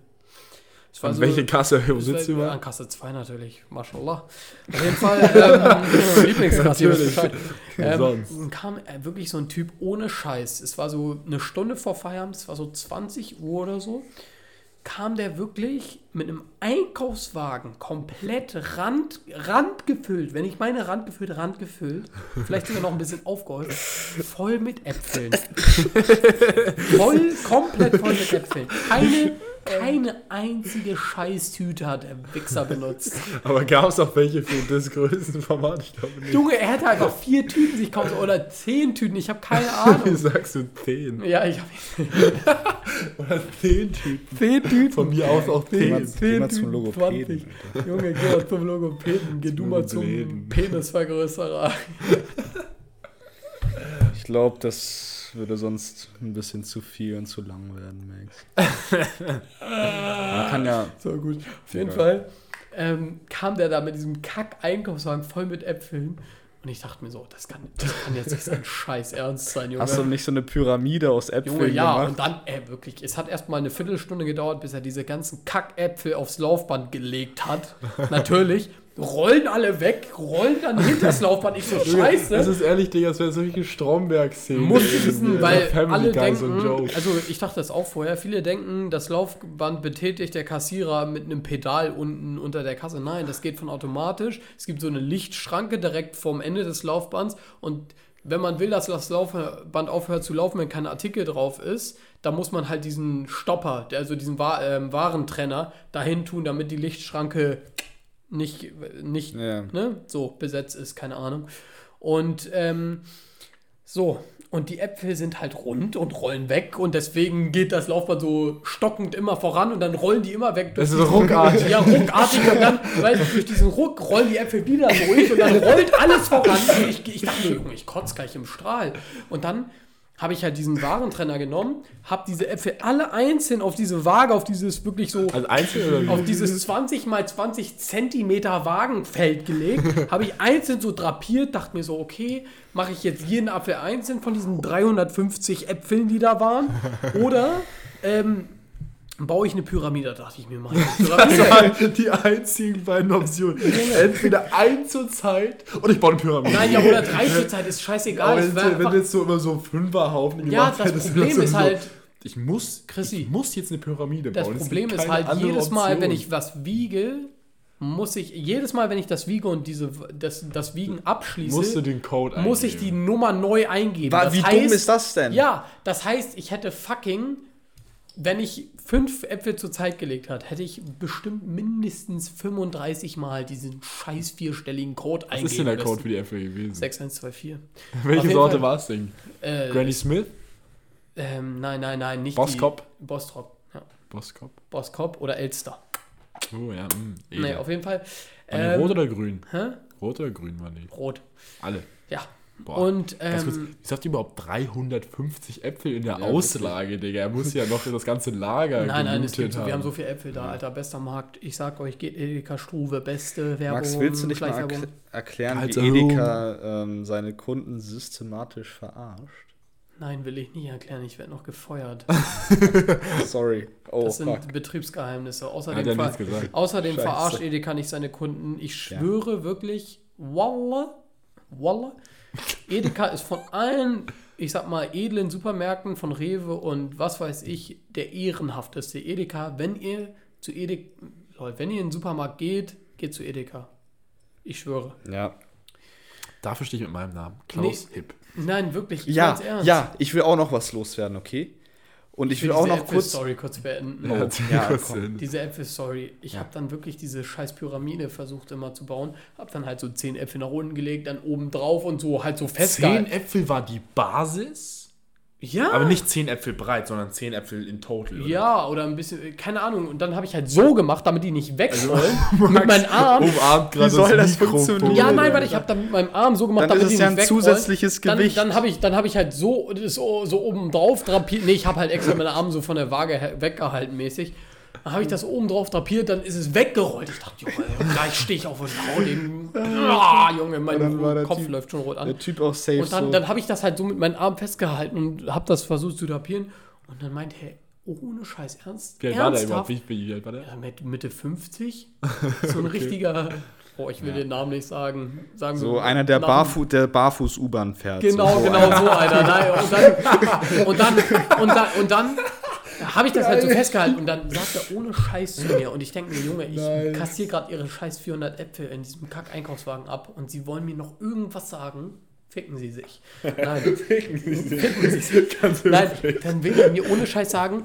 Es An so- welche Kasse wo sitzt du? An Kasse 2 natürlich, mashallah. Auf jeden Fall, ähm, Lieblingskasse, ihr wisst Bescheid. Ähm, Sonst. dann kam äh, wirklich so ein Typ ohne Scheiß. Es war so eine Stunde vor Feierabend, es war so 20 Uhr oder so. Kam der wirklich mit einem Einkaufswagen komplett rand, randgefüllt, wenn ich meine randgefüllt, randgefüllt, vielleicht sogar noch ein bisschen aufgeholt, voll mit Äpfeln. voll, komplett voll mit Äpfeln. Keine Keine einzige Scheißtüte hat der Wichser benutzt. Aber gab es auch welche für das Größenformat? Ich glaube nicht. Junge, er hätte einfach vier Tüten sich kaufen sollen oder zehn Tüten. Ich habe keine Wie Ahnung. sagst du 10? Ja, ich habe Oder 10 Typen. zehn Tüten. Von mir aus auch 10. geh mal Tüten, zum Logopäden. 20. Junge, geh mal zum Logopäden. Geh du mal zum. Penisvergrößerer. Ich glaube, das würde sonst ein bisschen zu viel und zu lang werden, Max. Man kann ja. So gut. Auf jeden. Fall ähm, kam der da mit diesem Kack-Einkaufswagen voll mit Äpfeln. Und ich dachte mir so, das kann, das kann jetzt nicht sein Scheiß Ernst sein, Junge. Hast du nicht so eine Pyramide aus Äpfeln Junge, ja, gemacht? und dann, ey, wirklich, es hat erstmal eine Viertelstunde gedauert, bis er diese ganzen Kackäpfel aufs Laufband gelegt hat. Natürlich. Rollen alle weg, rollen dann hinter das Laufband. Ich so, Das scheiße. ist ehrlich, Digga, das wäre solche Stromberg-Szenen. Muss wissen, weil alle so denken, also ich dachte das auch vorher, viele denken, das Laufband betätigt der Kassierer mit einem Pedal unten unter der Kasse. Nein, das geht von automatisch. Es gibt so eine Lichtschranke direkt vorm Ende des Laufbands und wenn man will, dass das Laufband aufhört zu laufen, wenn kein Artikel drauf ist, dann muss man halt diesen Stopper, der- also diesen ähm, Warentrenner, dahin tun, damit die Lichtschranke nicht, nicht Ja. ne, so besetzt ist, keine Ahnung. Und ähm, so, und die Äpfel sind halt rund und rollen weg und deswegen geht das Laufband so stockend immer voran und dann rollen die immer weg. durch Das ist ruckartig. Ja, ruckartig und dann, weißt du, durch diesen Ruck rollen die Äpfel wieder durch und dann rollt alles voran. Ich, ich dachte Junge, ich kotze gleich im Strahl. Und dann habe ich halt diesen Warentrenner genommen, habe diese Äpfel alle einzeln auf diese Waage, auf dieses wirklich so Also einzeln auf dieses 20 mal 20 Zentimeter Wagenfeld gelegt, habe ich einzeln so drapiert, dachte mir so, okay, mache ich jetzt jeden Apfel einzeln von diesen 350 Äpfeln, die da waren, oder ähm, baue ich eine Pyramide, dachte ich mir mal. Das waren die einzigen beiden Optionen. Entweder ein zur Zeit oder ich baue eine Pyramide. Nein, ja, oder drei zur Zeit ist scheißegal. Aber wenn, war wenn du jetzt so immer so Fünferhaufen Ja, gemacht das hättest, Problem wärst du ist so, halt- Ich muss, Chrissy, ich muss jetzt eine Pyramide Das bauen. Es Problem ist halt, jedes Mal, Option. wenn ich was wiege, muss ich, jedes Mal, wenn ich das wiege und diese, das, das Wiegen abschließe, Musst du den Code muss ich die. Nummer neu eingeben. Wa- Das Wie heißt, dumm ist das denn? Ja, das heißt, ich hätte fucking, wenn ich fünf Äpfel zur Zeit gelegt hat, hätte ich bestimmt mindestens 35 Mal diesen scheiß vierstelligen Code Was eingeben ist denn der Code für die Äpfel gewesen? 6124. Auf Welche Sorte war es denn? Äh, Granny Smith? ähm, nein, nein, nein, nicht Boskop? die. Boskop. Ja. Boskop? Boskop oder Elster. Oh ja, mh, Nee, edel. auf jeden Fall. Ähm, rot oder grün? Hä? Rot oder grün waren die? Rot. Alle. Ja. Boah. Und kurz, ähm, wie sagt ihr überhaupt 350 Äpfel in der Ja, Auslage, Digga? Er muss ja noch das ganze Lager Nein, nein, es gibt so, wir haben haben. so viele Äpfel da, Alter, bester Markt. Ich sag euch, geht Edeka Struve, beste Werbung. Max, willst du nicht mal erkl erklären, wie Alter, Edeka ähm, seine Kunden systematisch verarscht? Nein, will ich nicht erklären, ich werde noch gefeuert. Sorry. Oh, Das sind fuck. Betriebsgeheimnisse. Außerdem, er ver außerdem verarscht Edeka nicht seine Kunden. Ich schwöre wirklich, Wallah, Wallah, Edeka ist von allen, ich sag mal, edlen Supermärkten von Rewe und was weiß ich, der ehrenhafteste Edeka. Wenn ihr zu Edeka, Leute, wenn ihr in den Supermarkt geht, geht zu Edeka. Ich schwöre. Ja. Dafür stehe ich mit meinem Namen. Klaus Nee. Hipp. Nein, wirklich, ich Ja, ja, ich will auch noch was loswerden, okay? Und ich will auch noch kurz. Story kurz beenden. Oh, ja, kurz. Diese Äpfel-Story. Ich habe dann wirklich diese scheiß Pyramide versucht immer zu bauen. Habe dann halt so zehn Äpfel nach unten gelegt, dann oben drauf und so halt so Zehn festgehalten. Äpfel war die Basis? Ja. Aber nicht zehn Äpfel breit, sondern zehn Äpfel in total. oder? Ja, oder ein bisschen, keine Ahnung. Und dann habe ich halt so gemacht, damit die nicht wegrollen. Also, mit meinem Arm. Umarmt gerade Wie soll das Mikrofon. funktionieren? Ja, nein, warte, ich habe dann mit meinem Arm so gemacht, Dann damit ist die es ja nicht ein wegrollen. zusätzliches Gewicht. Dann, dann habe ich, dann hab ich halt so, so, so oben drauf drapiert. Nee, ich habe halt extra meine Arme so von der Waage weggehalten mäßig. Dann habe ich das oben drauf drapiert, dann ist es weggerollt. Ich dachte, Junge, gleich stehe ich auf und hau den. Ah, Junge, mein Kopf Typ- läuft schon rot an. Der Typ auch safe Und dann, so. dann habe ich das halt so mit meinen Armen festgehalten und habe das versucht zu drapieren. Und dann meinte er, ohne Scheiß, ernst? Wie alt war der ernsthaft? überhaupt? Wie, wie alt war der? Ja, mit Mitte 50. So ein richtiger. Oh, ich will den Namen nicht sagen. sagen so wir- einer, der, Barfu der barfuß U-Bahn fährt. Genau, so. genau so einer. Nein, und dann, und dann, und dann, und dann habe ich das halt so festgehalten und dann sagt er ohne Scheiß zu mir. Und ich denke mir, Junge, ich Nice. kassiere gerade ihre scheiß 400 Äpfel in diesem Kack-Einkaufswagen ab und sie wollen mir noch irgendwas sagen, Ficken Sie sich. Nein. Ficken Sie sich. Nein, dann will er mir ohne Scheiß sagen,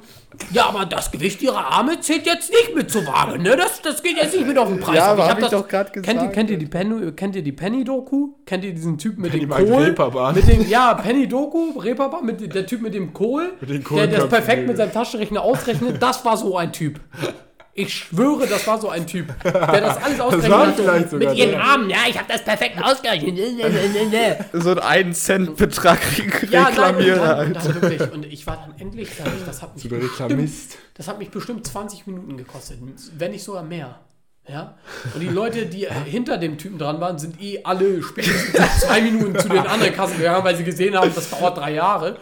ja, aber das Gewicht Ihrer Arme zählt jetzt nicht mit zur Waage, ne? Das, das geht jetzt nicht mit auf den Preis. Ja, aber ich hab ich das- doch grad Kennt ihr, gesagt. kennt ihr die Penny, kennt ihr die Penny-Doku? Kennt ihr diesen Typ mit dem Penny mag Kohl? Reeperbahn. Mit dem, ja, Penny-Doku, Reeperbahn, mit der Typ mit dem Kohl, den der das perfekt mit seinem Taschenrechner ausrechnet, das war so ein Typ. Ich schwöre, das war so ein Typ, der das alles ausgerechnet war hat. mit ihren. Armen, ja, ich habe das perfekt ausgerechnet. Ne, ne, ne, ne, ne. So ein 1-Cent-Betrag Ja, nein, und reklamiere, dann, und dann wirklich. Und ich war dann endlich fertig. Das hat mich, So bestimmt, das hat mich bestimmt 20 Minuten gekostet, wenn nicht sogar mehr. Ja? Und die Leute, die äh, hinter dem Typen dran waren, sind eh alle spätestens zwei Minuten zu den anderen Kassen gegangen, weil sie gesehen haben, das dauert drei Jahre.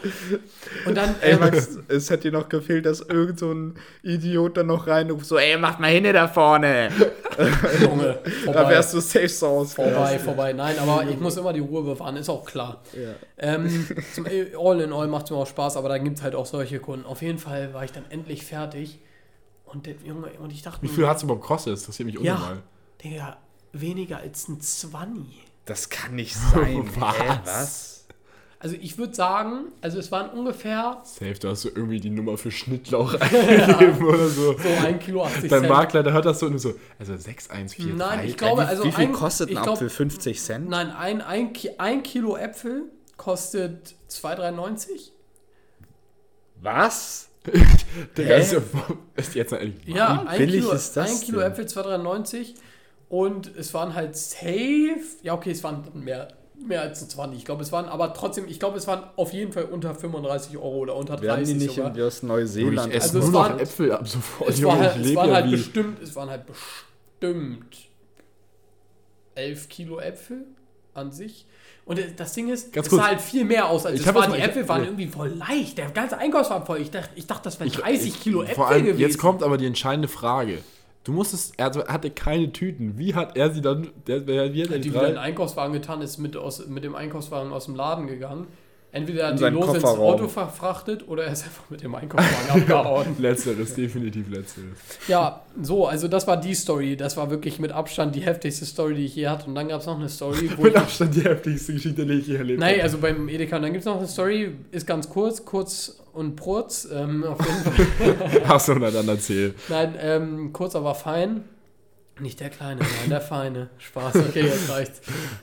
Und dann, Ey, ähm, Max, es hätte dir noch gefehlt, dass irgend so ein Idiot dann noch reinruft, so, ey, macht mal hin da vorne. Junge, Da vorbei, wärst du safe so ausgerastet. vorbei, vorbei. Nein, aber ich muss immer die Ruhe bewahren, ist auch klar. Ähm, zum, all in all macht es mir auch Spaß, aber da gibt es halt auch solche Kunden. Auf jeden Fall war ich dann endlich fertig. Und, der, Junge, und ich dachte Wie viel hat es überhaupt gekostet? Das interessiert mich Ja, unnormal. Digga, weniger als ein Zwanni. Das kann nicht sein. Was? Hä, was? Also ich würde sagen, also es waren ungefähr Safe, da hast du irgendwie die Nummer für Schnittlauch eingegeben oder so. so ein Kilo 80 Dein Cent. Makler, der hört das so und so, also 6143. Nein, ich glaube, Wie, also wie viel ein, kostet ein Apfel? 50 Cent? Nein, ein, ein, ein Kilo Äpfel kostet 2,93. Was? Digga, Hä? ist, ja, ist jetzt ehrlich. Ja, ein billig Kilo, ist das ein Kilo denn? Äpfel 2,93. Und es waren halt safe. Ja, okay, es waren mehr, mehr als ein 20. Ich glaube, es waren aber trotzdem, ich glaube, es waren auf jeden Fall unter 35 Euro oder unter Werden 30 die nicht sogar. aus Ich Neuseeland? esse Also es nur noch waren- Äpfel ab sofort. Es, war, halt- ich es waren ja halt bestimmt, es waren halt bestimmt 11 Kilo Äpfel an sich. Und das Ding ist, Ganz es kurz. sah halt viel mehr aus, als Ich es war. Die mal- ich- Äpfel waren ja. irgendwie voll leicht. Der ganze Einkaufswagen voll. Ich dachte, ich dachte das wären 30 Kilo Äpfel allem, gewesen. jetzt kommt aber die entscheidende Frage. Du musstest, er hatte- keine Tüten. Wie hat er sie dann, der, wie hat er die die wieder in den? Einkaufswagen getan, ist mit, aus, mit dem Einkaufswagen aus dem Laden gegangen. Entweder er hat die seinen los ins. Auto verfrachtet oder er ist einfach mit dem Einkaufswagen abgehauen. Letzteres, definitiv letzteres. Ja, so, also das war die Story. Das war wirklich mit Abstand die heftigste Story, die ich je hatte. Und dann gab es noch eine Story, wo Mit Abstand die heftigste Geschichte, die ich je erlebt Nein, habe. also beim Edeka. Und dann gibt es noch eine Story, ist ganz kurz, kurz und prurz. Ähm, auf jeden Fall. Achso, na dann erzähl. Nein, ähm, kurz, aber fein. Nicht der Kleine, nein, der Feine. Spaß, okay, jetzt reicht's.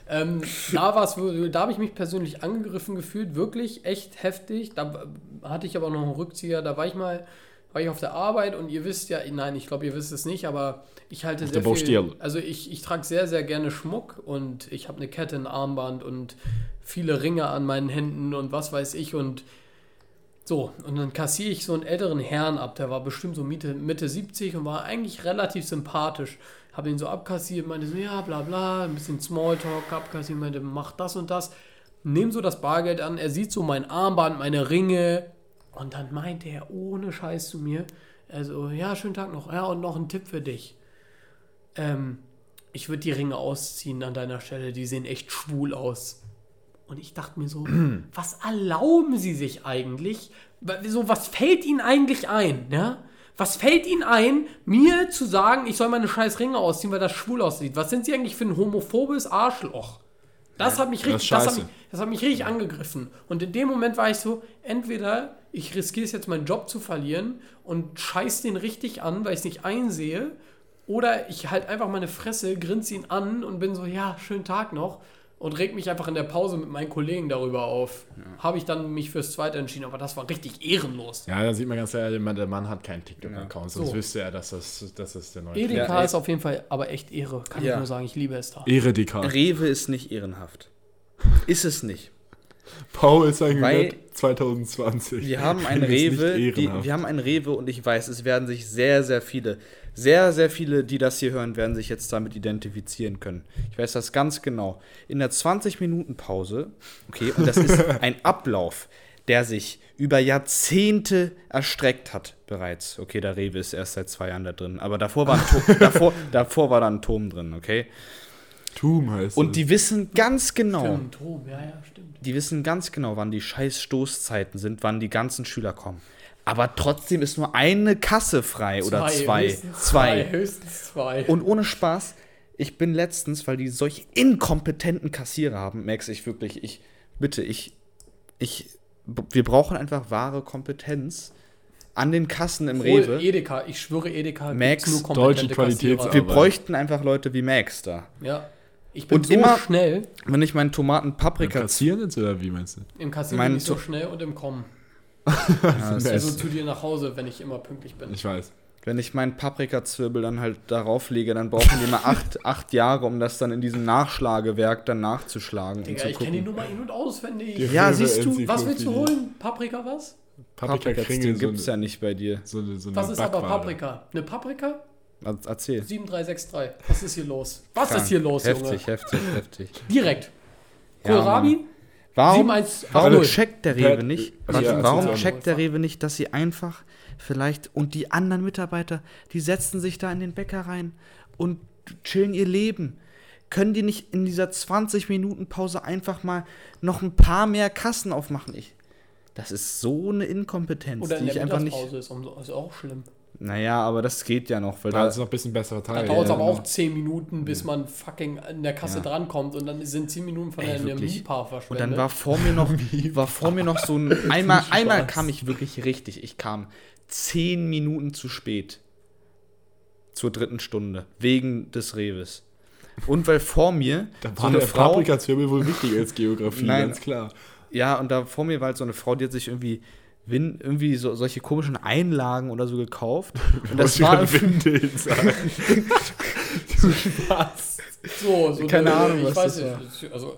Ähm, da war's, da habe ich mich persönlich angegriffen gefühlt, wirklich echt heftig. Da hatte ich aber noch einen Rückzieher, da war ich mal, war ich auf der Arbeit und ihr wisst ja, nein, ich glaube, ihr wisst es nicht, aber ich halte sehr der Baustelle. viel, also ich, ich trage sehr, sehr gerne Schmuck und ich habe eine Kette, ein Armband und viele Ringe an meinen Händen und was weiß ich und so, und dann kassiere ich so einen älteren Herrn ab, der war bestimmt so Mitte, Mitte 70 und war eigentlich relativ sympathisch. Habe ihn so abkassiert, meinte so, ja, bla bla, ein bisschen Smalltalk abkassiert, meinte, mach das und das. Nehm so das Bargeld an, er sieht so mein Armband, meine Ringe und dann meinte er ohne Scheiß zu mir, also, ja, schönen Tag noch, ja, und noch ein Tipp für dich. Ähm, ich würde die Ringe ausziehen an deiner Stelle, die sehen echt schwul aus. Und ich dachte mir so, was erlauben sie sich eigentlich? So, was fällt ihnen eigentlich ein? Ja? Was fällt ihnen ein, mir zu sagen, ich soll meine scheiß Ringe ausziehen, weil das schwul aussieht? Was sind sie eigentlich für ein homophobes Arschloch? Das hat mich das richtig, das, hat scheiße. mich, das hat mich richtig angegriffen. Und in dem Moment war ich so, entweder ich riskiere es jetzt, meinen Job zu verlieren und scheiß den richtig an, weil ich es nicht einsehe, oder ich halt einfach meine Fresse, grinse ihn an und bin so, ja, schönen Tag noch. Und reg mich einfach in der Pause mit meinen Kollegen darüber auf. Habe ich dann mich fürs Zweite entschieden, aber das war richtig ehrenlos. Ja, da sieht man ganz ehrlich, der Mann- hat keinen TikTok-Account, sonst So. wüsste er, dass das, das ist der neue. Edeka Ja, ist auf jeden Fall aber echt Ehre, kann Ja. ich nur sagen. Ich liebe es da. Ehre, Dicker. Rewe ist nicht ehrenhaft. Ist es nicht. Paul ist ein Weil- Gewinn 2020. Wir haben ein Rewe, die, wir haben ein Rewe und ich weiß, es werden sich sehr, sehr viele, sehr, sehr viele, die das hier hören, werden sich jetzt damit identifizieren können. Ich weiß das ganz genau. In der 20-Minuten-Pause, okay, und das ist ein Ablauf, der sich über Jahrzehnte erstreckt hat bereits. Okay, der Rewe ist erst seit zwei Jahren da drin, aber davor war, ein Turm, davor, davor war da ein Turm drin, okay? Tum heißt Und es. die wissen ganz genau, Film, Tom, ja, ja, stimmt. die wissen ganz genau, wann die scheiß Stoßzeiten sind, wann die ganzen Schüler kommen. Aber trotzdem ist nur eine Kasse frei oder zwei. höchstens Zwei. Höchstens zwei. Und ohne Spaß, ich bin letztens, weil die solche inkompetenten Kassierer haben, merkst ich wirklich, ich, bitte, ich, ich, wir brauchen einfach wahre Kompetenz an den Kassen im Hol Rewe. Edeka, ich schwöre, Edeka Max, gibt's deutsche kompetente Qualitäts- Kassierer. Wir bräuchten einfach Leute wie Max da. Ja. Ich bin Und so immer- schnell Wenn ich meinen Tomaten Paprika Kassieren jetzt oder wie meinst du? im Kassieren Mein bin ich so schnell und im Kommen. Ja, das Also ist- zu dir nach Hause, wenn ich immer pünktlich bin. Ich weiß. Wenn ich meinen Paprikazwirbel dann halt darauf lege, dann brauchen die mal acht, acht Jahre, um das dann in diesem Nachschlagewerk dann nachzuschlagen und Digga, zu ich kenne die. Nummer in- und auswendig. Die Ja, siehst du. Was willst du holen? Paprika was? Paprika Paprika Kringel, gibt es ja nicht bei dir. so eine, so eine Was ist aber Backware. Paprika? Eine Paprika? Er- Erzähl. 7363. Was ist hier los? Was Krank. ist hier los, heftig, Junge? Heftig, heftig, Direkt. Ja, Kohlrabi? Warum, 7180. warum checkt der Rewe nicht? Ja, warum checkt der Rewe nicht, dass sie einfach vielleicht und die anderen Mitarbeiter, die setzen sich da in den Bäcker rein und chillen ihr Leben. Können die nicht in dieser 20 Minuten Pause einfach mal noch ein paar mehr Kassen aufmachen? Ich, das ist so eine Inkompetenz, Oder in die ich der einfach nicht. Ist auch schlimm. Naja, aber das geht ja noch, weil Da da ist noch ein bisschen besserer Da Teil. dauert es ja, aber genau. auch 10 Minuten, bis man fucking in der Kasse Ja. drankommt und dann sind 10 Minuten von Ey, der wirklich. MIPA Und verschwendet. dann war vor mir noch, war vor mir noch so ein. Einmal, einmal kam ich wirklich richtig. Ich kam zehn Minuten zu spät. Zur dritten Stunde. Wegen des Reves. Und weil vor mir Da so war eine der Frau. Paprikazwirbel wohl wichtiger als Geografie, Nein. ganz klar. Ja, und da vor mir war halt so eine Frau, die hat sich irgendwie. Win, irgendwie so, solche komischen Einlagen oder so gekauft. Und das war Windeln sagen. du Spaß. so, so Keine eine- Ahnung, ich was weiß das nicht. Also,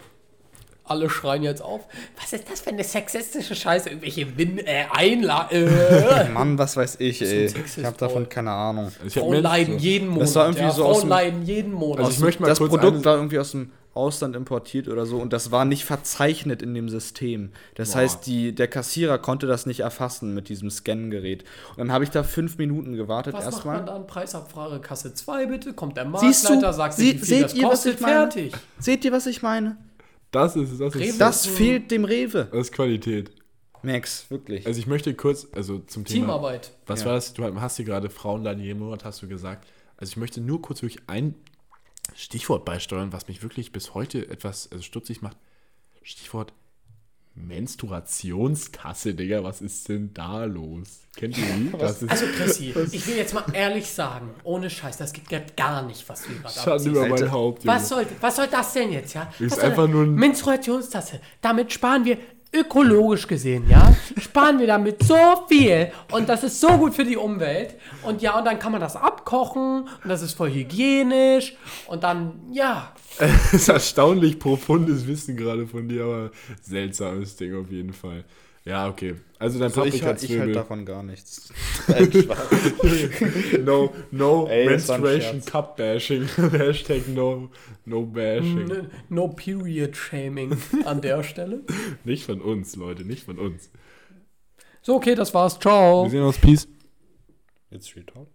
alle schreien jetzt auf. Was ist das für eine sexistische Scheiße? Irgendwelche Win äh, Einla äh. Mann, was weiß ich, ey. Sexist, Ich habe davon keine Ahnung. Also ich Frauen leiden jeden Monat. Das war irgendwie ja, so aus Frauen dem- leiden jeden Monat. Also ich möchte mal das kurz Produkt war irgendwie aus dem Ausland importiert oder so und das war nicht verzeichnet in dem System. Das Boah. heißt, die, der Kassierer konnte das nicht erfassen mit diesem Scan-Gerät. Und dann habe ich da fünf Minuten gewartet was macht man erstmal. dann? Preisabfrage Kasse 2 bitte. Kommt der? Marktleiter, sagt Sie- wie viel das ihr, was kostet, ich meine? fertig. Seht ihr, was ich meine? Das ist, das ist, Das fehlt dem Rewe. das ist Qualität. Max, wirklich. Also ich möchte kurz, also zum Thema. Teamarbeit. Was Ja. war das? Du hast hier gerade Frauenleiden jeden Monat, hast du gesagt. Also ich möchte nur kurz wirklich ein Stichwort beisteuern, was mich wirklich bis heute etwas also stutzig macht. Stichwort Menstruationskasse, Digga. Was ist denn da los? Kennt ihr die? Also Chrissy, ich will jetzt mal ehrlich sagen, ohne Scheiß, das gibt grad gar nicht, was du gerade abziehst. über mein. Haupt, Junge. Was soll, was soll das denn jetzt, ja? Ist Was einfach nur ein- Menstruationstasse. Damit sparen wir ökologisch gesehen, ja? Sparen wir damit so viel und das ist so gut für die Umwelt. Und ja, und dann kann man das abkochen und das ist voll hygienisch und dann, ja. Das ist erstaunlich profundes Wissen gerade von dir, aber seltsames Ding auf jeden Fall. Ja, okay. Also dein So, ich, halt- ich halte davon gar nichts. No, no Ey, Menstruation. Cup Bashing. Hashtag no, no Bashing. No period shaming an der Stelle. Nicht von uns, Leute, nicht von uns. So, okay, das war's. Ciao. Wir sehen uns, Peace. Jetzt Talk.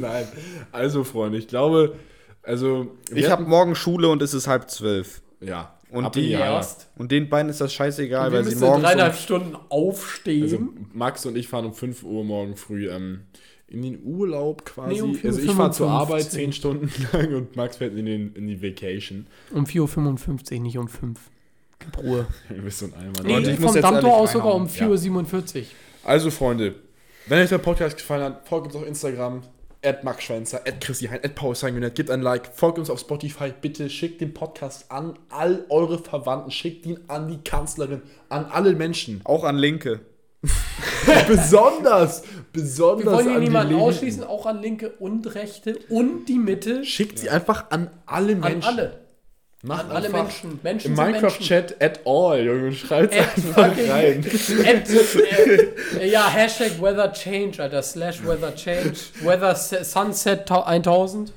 Nein. Also, Freunde, ich glaube, also. Ich habe morgen Schule und es ist halb zwölf. Ja. Und ab die. Erst. Und den beiden ist das scheißegal, weil sie morgens. dreieinhalb Um, Stunden aufstehen. Also, Max und ich fahren um 5 Uhr morgen früh ähm, in den Urlaub quasi. Nee, um also, ich fahre zur 4:55. Arbeit 10 Stunden lang und Max fährt in, den, in die Vacation. Um 4.55 Uhr, nicht um 5. Gib Ruhe. Du bist so ein Eimer. Nee, Leute, ich vom Dammtor aus sogar um reinhauen. 4.47 Uhr. Also, Freunde, wenn euch der Podcast gefallen hat, folgt uns auf Instagram, at Max Schwänzer, at Chrissy Hein, at Paul Sanguinet, gebt ein Like, folgt uns auf Spotify, bitte schickt den Podcast an all eure Verwandten, schickt ihn an die Kanzlerin, an alle Menschen. auch an Linke. besonders, besonders Wir wollen hier an niemanden ausschließen, auch an Linke und Rechte und die Mitte. Schickt sie einfach an alle An Menschen. alle. Macht alle einfach Menschen. Menschen Im Minecraft-Chat at all, Junge, schreibt At einfach rein. At, äh, ja, Hashtag Weather Change, Alter. Slash Weather Change. Weather Sunset tau- 1000.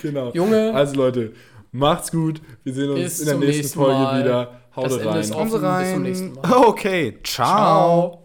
Genau. Junge. Also Leute, macht's gut. Wir sehen uns in der nächsten nächsten Folge Mal. wieder. Haut Das Ende rein. ist offen. Bis zum nächsten Mal. Okay, ciao. Ciao.